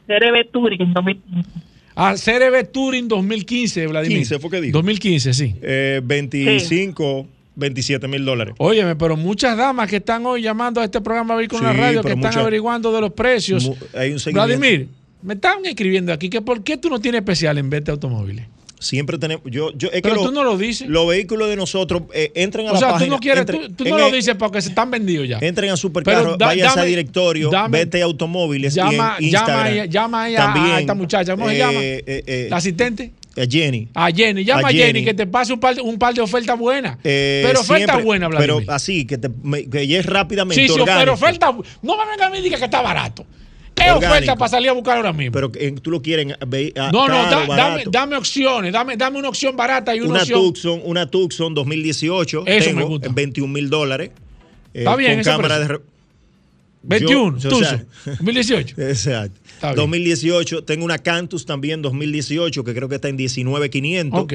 CRB Touring. 2015. Ah, CRB Touring 2015, Vladimir. 15 fue que dijo. 2015, sí. Eh, 25, 27 mil dólares. Óyeme, pero muchas damas que están hoy llamando a este programa en la Sí, Radio, que están muchas- averiguando de los precios. Hay un. Vladimir, me están escribiendo aquí que por qué tú no tienes especial en de automóviles. Siempre tenemos. Yo, yo, es Pero que tú no lo dices. Los vehículos de nosotros eh, entren a O la sea, página. tú no quieres, entren- tú, no lo dices porque se están vendidos ya. Entren a Supercarro, váyanse a directorio, dame- vete automóviles llama, y en llama, llama ahí a- También, a, esta muchacha, ¿cómo se eh, llama? eh, eh, La asistente. A Jenny. A Jenny, llama A Jenny, Jenny. que te pase un par, de- un par de ofertas buenas. Eh, pero oferta siempre- buena, Pero Vladimir. así, que, te, que ya es rápidamente sí, sí, orgánico. pero oferta. No me venga a mí diga que está barato. ¿Qué Orgánico. oferta para salir a buscar ahora mismo? Pero eh, tú lo quieres ve- a- no, no, da- dame, opciones. Dame, dame una opción barata y una, una opción. Tucson, una Tucson 2018. Eso tengo me gusta. en 21 mil dólares. eh, Está bien Con cámara de. Precio. re- 21, Yo- o sea, Tucson, 2018. Exacto. Está bien. 2018. Tengo una Cantus también 2018, que creo que está en 19,500. Ok.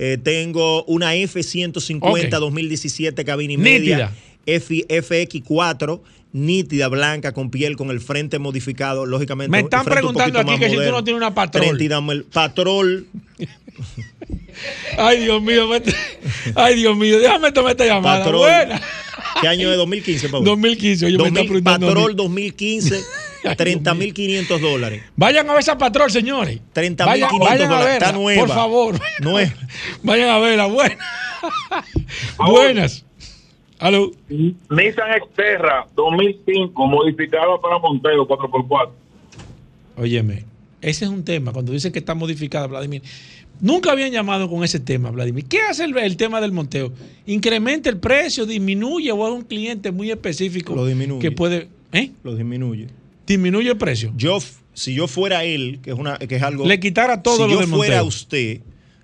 Eh, tengo una F-150 Ok. 2017 cabina y Nítida. media. F- FX4, nítida, blanca, con piel, con el frente modificado. Lógicamente, Me están preguntando aquí que si tú no tienes una Patrol. 30 y dame el Patrol. Ay, Dios mío. vete. Ay, Dios mío. Déjame tomar esta llamada. Patrol. Buena. ¿Qué año es 2015, Pablo? 2015. Oye, me está 2000, preguntando a mí. Patrol 2015, 30.500 dólares. Vayan a ver esa patrol, señores. 30.500 Vayan, vayan a dólares. verla, Está nueva. Por favor. Nueva. Vayan a verla. Buena. Buenas. Aló. Nissan Xterra 2005, modificada para Montero 4x4. Óyeme, ese es un tema. Cuando dicen que está modificada, Vladimir. Nunca habían llamado con ese tema, Vladimir. ¿Qué hace el, el tema del monteo? ¿Incrementa el precio? ¿Disminuye? ¿O es un cliente muy específico Lo disminuye. que puede. ¿Eh? Lo disminuye. ¿Disminuye el precio? Yo, si yo fuera él, que es, una, que es algo. Le quitara todo si lo yo del fuera monteo. usted,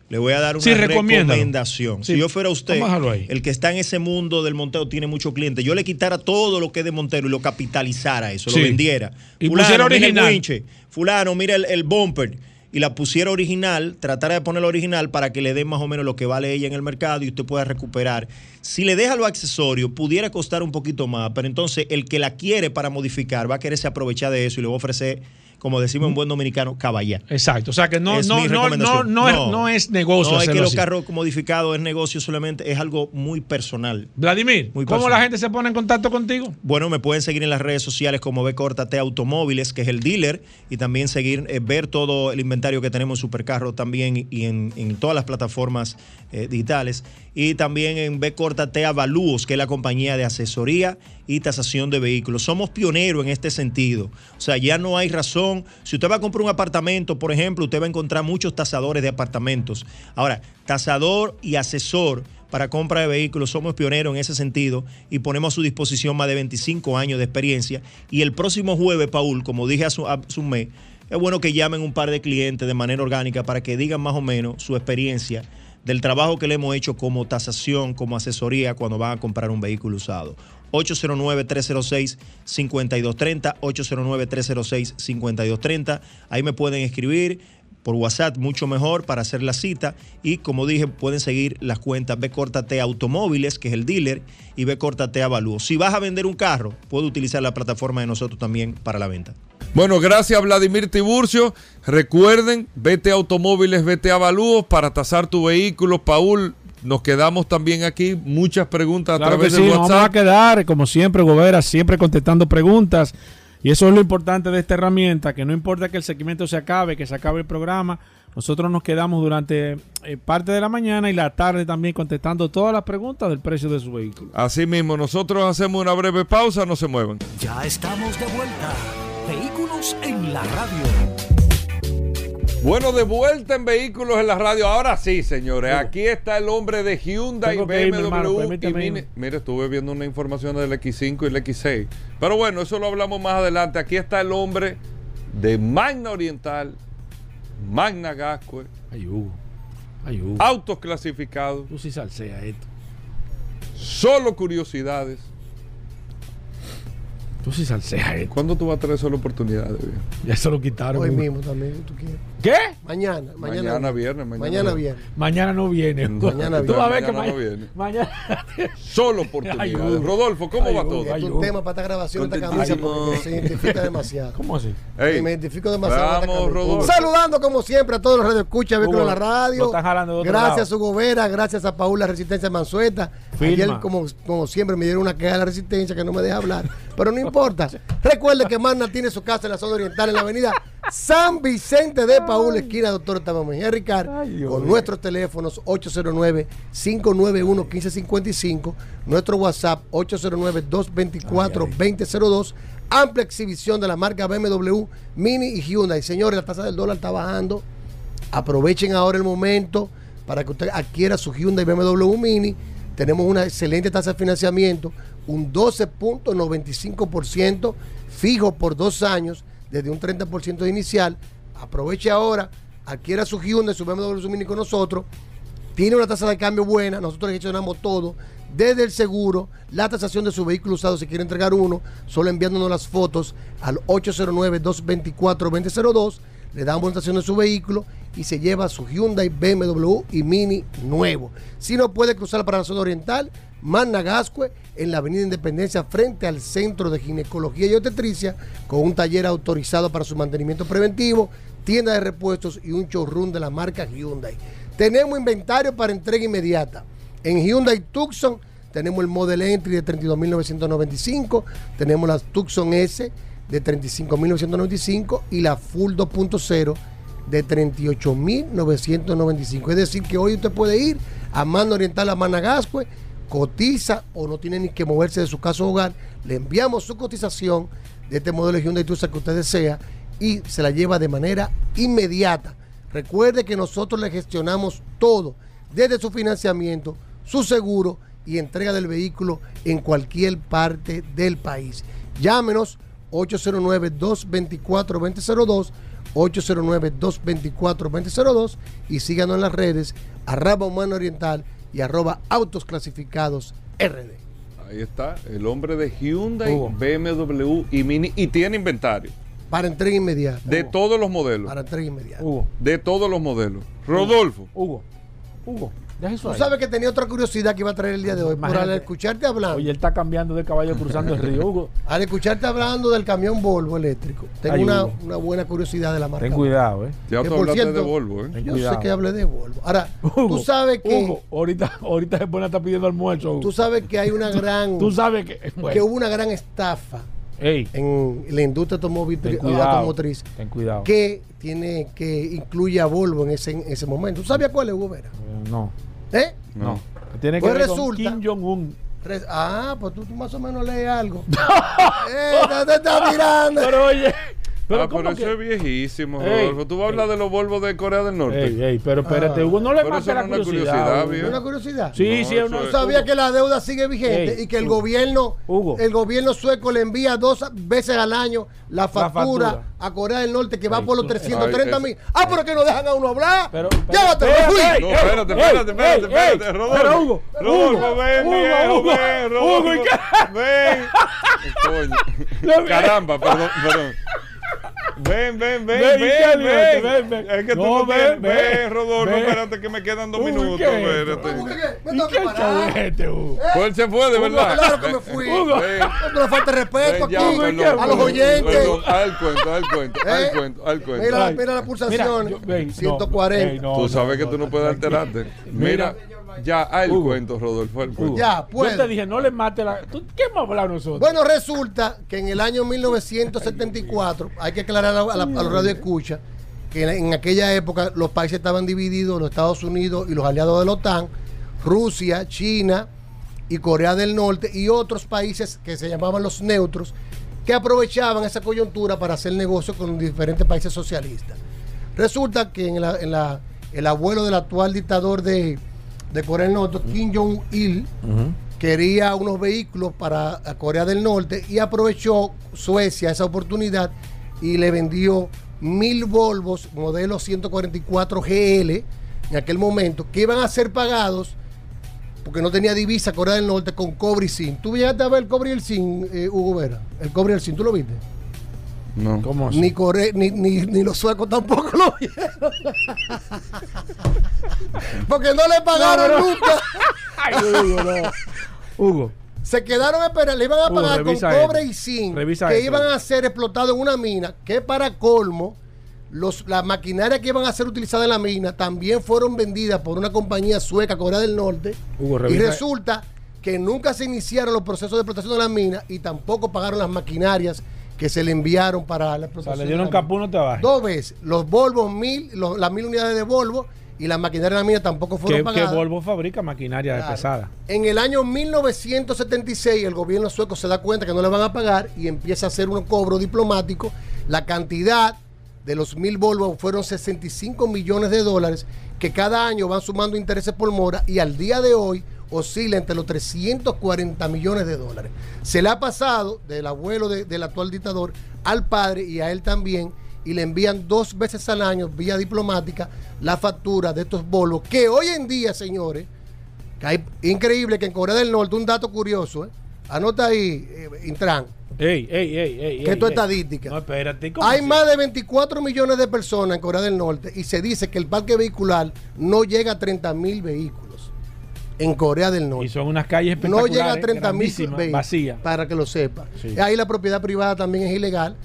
le voy a dar una Sí, recomendación. Sí, Si yo fuera usted, a el que está en ese mundo del monteo tiene muchos clientes. Yo le quitara todo lo que es de Montero y lo capitalizara eso, Sí. lo vendiera. Y mira el original. winche. Fulano, mira el, el bumper. Y la pusiera original, tratara de ponerla original para que le den más o menos lo que vale ella en el mercado y usted pueda recuperar. Si le deja los accesorios, pudiera costar un poquito más, pero entonces el que la quiere para modificar va a quererse aprovechar de eso y le va a ofrecer, como decimos en buen dominicano, caballá. Exacto. O sea que no, Es no, no, no, no, es, no es negocio. No, es que los así. carros modificados es negocio solamente, es algo muy personal. Vladimir, Muy ¿cómo personal. la gente se pone en contacto contigo? Bueno, me pueden seguir en las redes sociales como B T Automóviles, que es el dealer, y también seguir, eh, ver todo el inventario que tenemos en Supercarro también y en, en todas las plataformas eh, digitales. Y también en B T Avalúos, que es la compañía de asesoría y tasación de vehículos. Somos pioneros en este sentido. O sea, ya no hay razón. Si usted va a comprar un apartamento, por ejemplo, usted va a encontrar muchos tasadores de apartamentos. Ahora, tasador y asesor para compra de vehículos. Somos pioneros en ese sentido y ponemos a su disposición más de 25 años de experiencia. Y el próximo jueves, Paul, como dije hace un mes, es bueno que llamen un par de clientes de manera orgánica para que digan más o menos su experiencia del trabajo que le hemos hecho como tasación, como asesoría cuando van a comprar un vehículo usado. 809-306-5230, 809-306-5230. Ahí me pueden escribir por WhatsApp, mucho mejor para hacer la cita. Y como dije, pueden seguir las cuentas B Automóviles, que es el dealer, y B Avalúo. Si vas a vender un carro, puedes utilizar la plataforma de nosotros también para la venta. Bueno, gracias Vladimir Tiburcio. Recuerden, vete automóviles, vete a avalúos para tasar tu vehículo. Paul, nos quedamos tambií aquí. Muchas preguntas a Claro que través sí, del nos vamos a WhatsApp. quedar, como siempre, Gobera, siempre contestando preguntas. Y eso es lo importante de esta herramienta, que no importa que el segmento se acabe, que se acabe el programa, nosotros nos quedamos durante eh, parte de la mañana y la tarde también contestando todas las preguntas del precio de su vehículo. Así mismo, nosotros hacemos una breve pausa, no se muevan. Ya estamos de vuelta. Vehículos en la radio. Bueno, de vuelta en vehículos en la radio. Ahora sí, señores. Aquí está el hombre de Hyundai, que irme, hermano, BMW. y. Mire, estuve viendo una información del X5 y el X6. Pero bueno, eso lo hablamos más adelante. Aquí está el hombre de Magna Oriental, Magna Gascue, Ay, Hugo. Ay, Hugo. autos clasificados, Tú sí salsea esto. solo curiosidades. Tú sí salsea esto. ¿Cuándo tú vas a traer solo oportunidades? Ya se lo quitaron. Hoy mismo también, tú quieres. ¿Qué? Mañana, mañana. Mañana viernes, mañana Mañana viernes. viernes. Mañana no viene. Mañana Tú vas a ver viene. que Mañana no viene. mañana. Solo Ay, oportunidades. Hugo. Rodolfo, ¿cómo Ay, va todo? ay, Es un tema para esta grabación de esta camisa porque se identifica demasiado. ¿Cómo así? Ey, me identifico demasiado. con esta Vamos, camisa. Rodolfo. Saludando como siempre a todos los radioescuchas, Vehículos en la radio. lo están jalando de otro gracias lado. a Hugo Vera, gracias a Paula Resistencia Mansueta. Firma. Ayer, como, como siempre, me dieron una queja de la Resistencia que no me deja hablar. Pero no importa. Recuerde que Magna tiene su casa en la zona oriental, en la avenida San Vicente de Paúl, esquina Doctor Tama Mejía Ricard, Dios con nuestros teléfonos 809-591-1555, nuestro WhatsApp 809-224-2002, amplia exhibición de la marca BMW, Mini y Hyundai. Señores, la tasa del dólar está bajando. Aprovechen ahora el momento para que usted adquiera su Hyundai BMW Mini. Tenemos una excelente tasa de financiamiento, un 12.95% fijo por dos años, desde un 30% de inicial. Aproveche ahora, adquiera su Hyundai, su BMW su Mini con nosotros. Tiene una tasa de cambio buena, nosotros gestionamos todo, desde el seguro, la tasación de su vehículo usado si quiere entregar uno, solo enviándonos las fotos al 809-224-2002, le damos una tasación de su vehículo y se lleva su Hyundai, BMW y Mini nuevo. Si no puede cruzar para la zona oriental, Magna Gascue en la Avenida Independencia frente al Centro de Ginecología y Obstetricia con un taller autorizado para su mantenimiento preventivo, tienda de repuestos y un showroom de la marca Hyundai. Tenemos inventario para entrega inmediata. En Hyundai Tucson tenemos el Model Entry de 32.995, tenemos la Tucson S de 35.995 y la Full 2.0 de 38.995. Es decir, que hoy usted puede ir a Mano Oriental a Managascue, cotiza o no tiene ni que moverse de su casa o hogar, le enviamos su cotización de este modelo Hyundai Tucson que usted desea y se la lleva de manera inmediata. Recuerde que nosotros le gestionamos todo, desde su financiamiento, su seguro y entrega del vehículo en cualquier parte del país. Llámenos 809-224-2002, 809-224-2002 y síganos en las redes arroba humano oriental y arroba autos clasificados RD. Ahí está, el hombre de Hyundai, Hugo. BMW y Mini. Y tiene inventario Para entrega inmediata. de todos los modelos. Para entrega inmediata. Hugo, De todos los modelos. Rodolfo. Hugo, Hugo, Tú ahí. sabes que tenía otra curiosidad que iba a traer el día de hoy. Por al escucharte hablando, Oye, él está cambiando de caballo cruzando el río. Hugo, al escucharte hablando del camión Volvo eléctrico, tengo Ay, una, una buena curiosidad de la marca. ten cuidado, eh. Ya Que por hablaste de Volvo, ¿eh? Ten Yo cuidado. sé que hablé de Volvo. Ahora, Hugo, tú sabes que Hugo, ahorita, ahorita se pone a estar pidiendo almuerzo. Hugo. tú sabes que hay una gran Tú sabes que. que hubo una gran estafa ey, en la industria automóvil- ten cuidado. automotriz Ten cuidado. que tiene que incluye a Volvo en ese, en ese momento. ¿Tú sabías cuál es Hugo Vera? Eh, no, ¿Eh? no. Tiene que Pues ver con resulta- Kim Jong-un. Ah, pues tú, tú más o menos lees algo. eh, te, te está mirando. Pero oye, pero ah, ¿cómo pero que? eso es viejísimo, Ey, Rodolfo. Tú vas a hablar de los Volvos de Corea del Norte. Ey, ey, pero espérate, Ah. Hugo, no le Pero mate la no es una curiosidad. curiosidad, Hugo. viejo. ¿Una curiosidad? Sí, No, sí, es eso una. es- ¿Tú sabías que la deuda sigue vigente Ey, y que el Hugo. gobierno Hugo. el gobierno sueco le envía dos veces al año la factura, factura. a Corea del Norte que va Ey, por los tú- 330 Ay, mil? Ah, pero que no dejan a uno hablar. Pero, fui. ey, No, ey, espérate, ey, espérate, espérate, ey, espérate, ey, Rodolfo. Pero Hugo, Rodolfo, Hugo, ven, Hugo, Hugo, ven, Hugo, ¿y Rodolfo. qué? Ven. Caramba, perdón, perdón. Ven, ven, ven, Ven, ven, ¿y qué, ven, ven, ven? Es que tú No, no, ven, ven, ven, ven, Rodolfo, ven. espérate que me quedan dos minutos, ¿qué? espérate. Pues él se fue, de verdad. claro que me fui. Pero falta de respeto Ven, ya, aquí perdón, a los oyentes. El cuento, el cuento, el Eh, cuento, el cuento. Mira, la pulsación. mira, yo- ven, no, 140. ey, no, Tú no, sabes que no, tú no no, puedes alterarte. Mira, ya, el Hugo. cuento, Rodolfo, el cuento. Ya, Yo puedo. te dije, no le mate la. ¿Tú, ¿Qué hemos hablado nosotros? Bueno, resulta que en el año 1974, hay que aclarar a, la- a los radioescuchas, que en, en aquella época los países estaban divididos, los Estados Unidos y los aliados de la OTAN, Rusia, China y Corea del Norte y otros países que se llamaban los neutros, que aprovechaban esa coyuntura para hacer negocio con diferentes países socialistas. Resulta que en la- en la- el abuelo del actual dictador de, de Corea del Norte, Kim Jong-il, quería unos vehículos para Corea del Norte y aprovechó Suecia esa oportunidad y le vendió mil Volvos modelo 144 GL en aquel momento que iban a ser pagados porque no tenía divisa Corea del Norte con cobre y zinc. ¿Tú llegaste a ver el cobre y el zinc, eh, Hugo Vera? El cobre y el zinc, ¿tú lo viste? No. ¿Cómo Ni, Core- ni, ni, ni los suecos tampoco lo vieron. Porque no le pagaron No, no. nunca. Ay, Hugo, no. Hugo. Se quedaron esperando, le iban a Hugo, pagar con cobre esto. y zinc, Revisa que esto. iban a ser explotados en una mina, que para colmo, los, las maquinarias que iban a ser utilizadas en la mina también fueron vendidas por una compañía sueca, Corea del Norte, Hugo, y resulta que nunca se iniciaron los procesos de explotación de la mina y tampoco pagaron las maquinarias que se le enviaron para la O sea, explotación. le de dieron la mina. capú, no te bajes. Dos veces, los Volvo mil, los- las mil unidades de Volvo y las maquinarias de la mina tampoco fueron Que, que pagadas. Volvo fabrica maquinaria Claro. pesada. En el año 1976 el gobierno sueco se da cuenta que no le van a pagar y empieza a hacer un cobro diplomático. La cantidad de los mil Volvo fueron 65 millones de dólares que cada año van sumando intereses por mora y al día de hoy oscila entre los 340 millones de dólares. Se le ha pasado del abuelo de- del actual dictador al padre y a él también y le envían dos veces al año vía diplomática la factura de estos bolos que hoy en día, señores, que hay, increíble que en Corea del Norte, un dato curioso, ¿eh? anota ahí, eh, Intran, Ey, ey, que esto es estadística. No, espérate. ¿cómo Hay así? más de 24 millones de personas en Corea del Norte y se dice que el parque vehicular no llega a 30 mil vehículos en Corea del Norte. Y son unas calles no llega a 30 mil vacías. Para que lo sepa. Sí. Ahí la propiedad privada también es ilegal.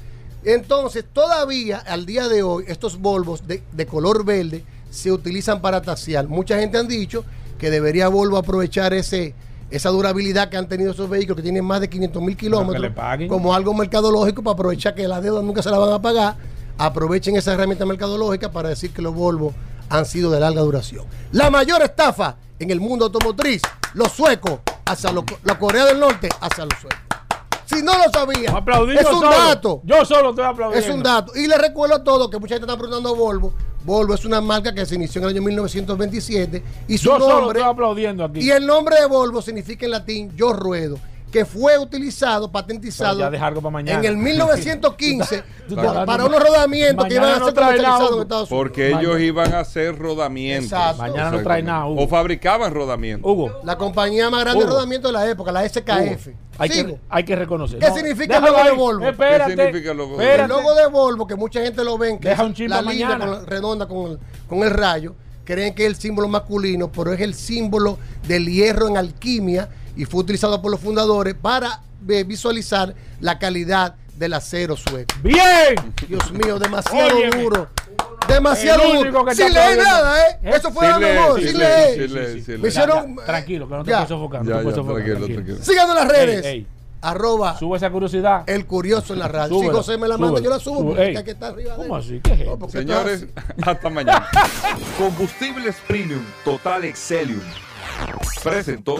Entonces, todavía al día de hoy, estos Volvos de, de color verde se utilizan para taxiar. Mucha gente han dicho que debería Volvo aprovechar ese esa durabilidad que han tenido esos vehículos que tienen más de 500 mil kilómetros como algo mercadológico para aprovechar que la deuda nunca se la van a pagar. Aprovechen esa herramienta mercadológica para decir que los Volvo han sido de larga duración. La mayor estafa en el mundo automotriz, los suecos hacia los, la Corea del Norte hacia los suecos. Si no lo sabía, es un solo. dato. Yo solo estoy aplaudiendo. Es un dato. Y les recuerdo a todos que mucha gente está preguntando Volvo. Volvo es una marca que se inició en el año 1927 y su Yo solo nombre estoy aplaudiendo aquí. y el nombre de Volvo significa en latín yo ruedo, que fue utilizado, patentizado en el 1915 Tú estás para, unos rodamientos que iban a ser comercializados en Estados Unidos. Porque ellos iban a hacer rodamientos. Exacto. Mañana no trae nada, Hugo. O fabricaban rodamientos. Hugo, La compañía más grande de rodamientos de la época, la SKF. Hugo, hay, que, hay que reconocer. ¿Qué No, significa el logo de. Volvo? Espérate. ¿Qué significa el logo de espérate. El logo de Volvo, que mucha gente lo ven, que Deja es un la línea con- redonda con el, con el rayo, creen que es el símbolo masculino, pero es el símbolo del hierro en alquimia y fue utilizado por los fundadores para eh, visualizar la calidad del acero sueco. Bien. Dios mío, demasiado Óyeme. duro. Demasiado duro. Sin está leer nada, ¿eh? ¿Eh? Eso fue Sí amor, sí sin lee, leer. Me hicieron. Ya, tranquilo, que no te Ya. puedes sofocar. No puedes ya, sofocar. tranquilo, tranquilo. tranquilo. Síganos en las redes. Ey, ey. Arroba Sube esa curiosidad. el curioso en la radio. Súbelo, si José me la manda, súbelo, yo la subo porque Ey. que estar arriba de ¿Cómo así? ¿Qué es No, Señores, así. hasta mañana. Combustibles Premium Total Excelium. Presentó.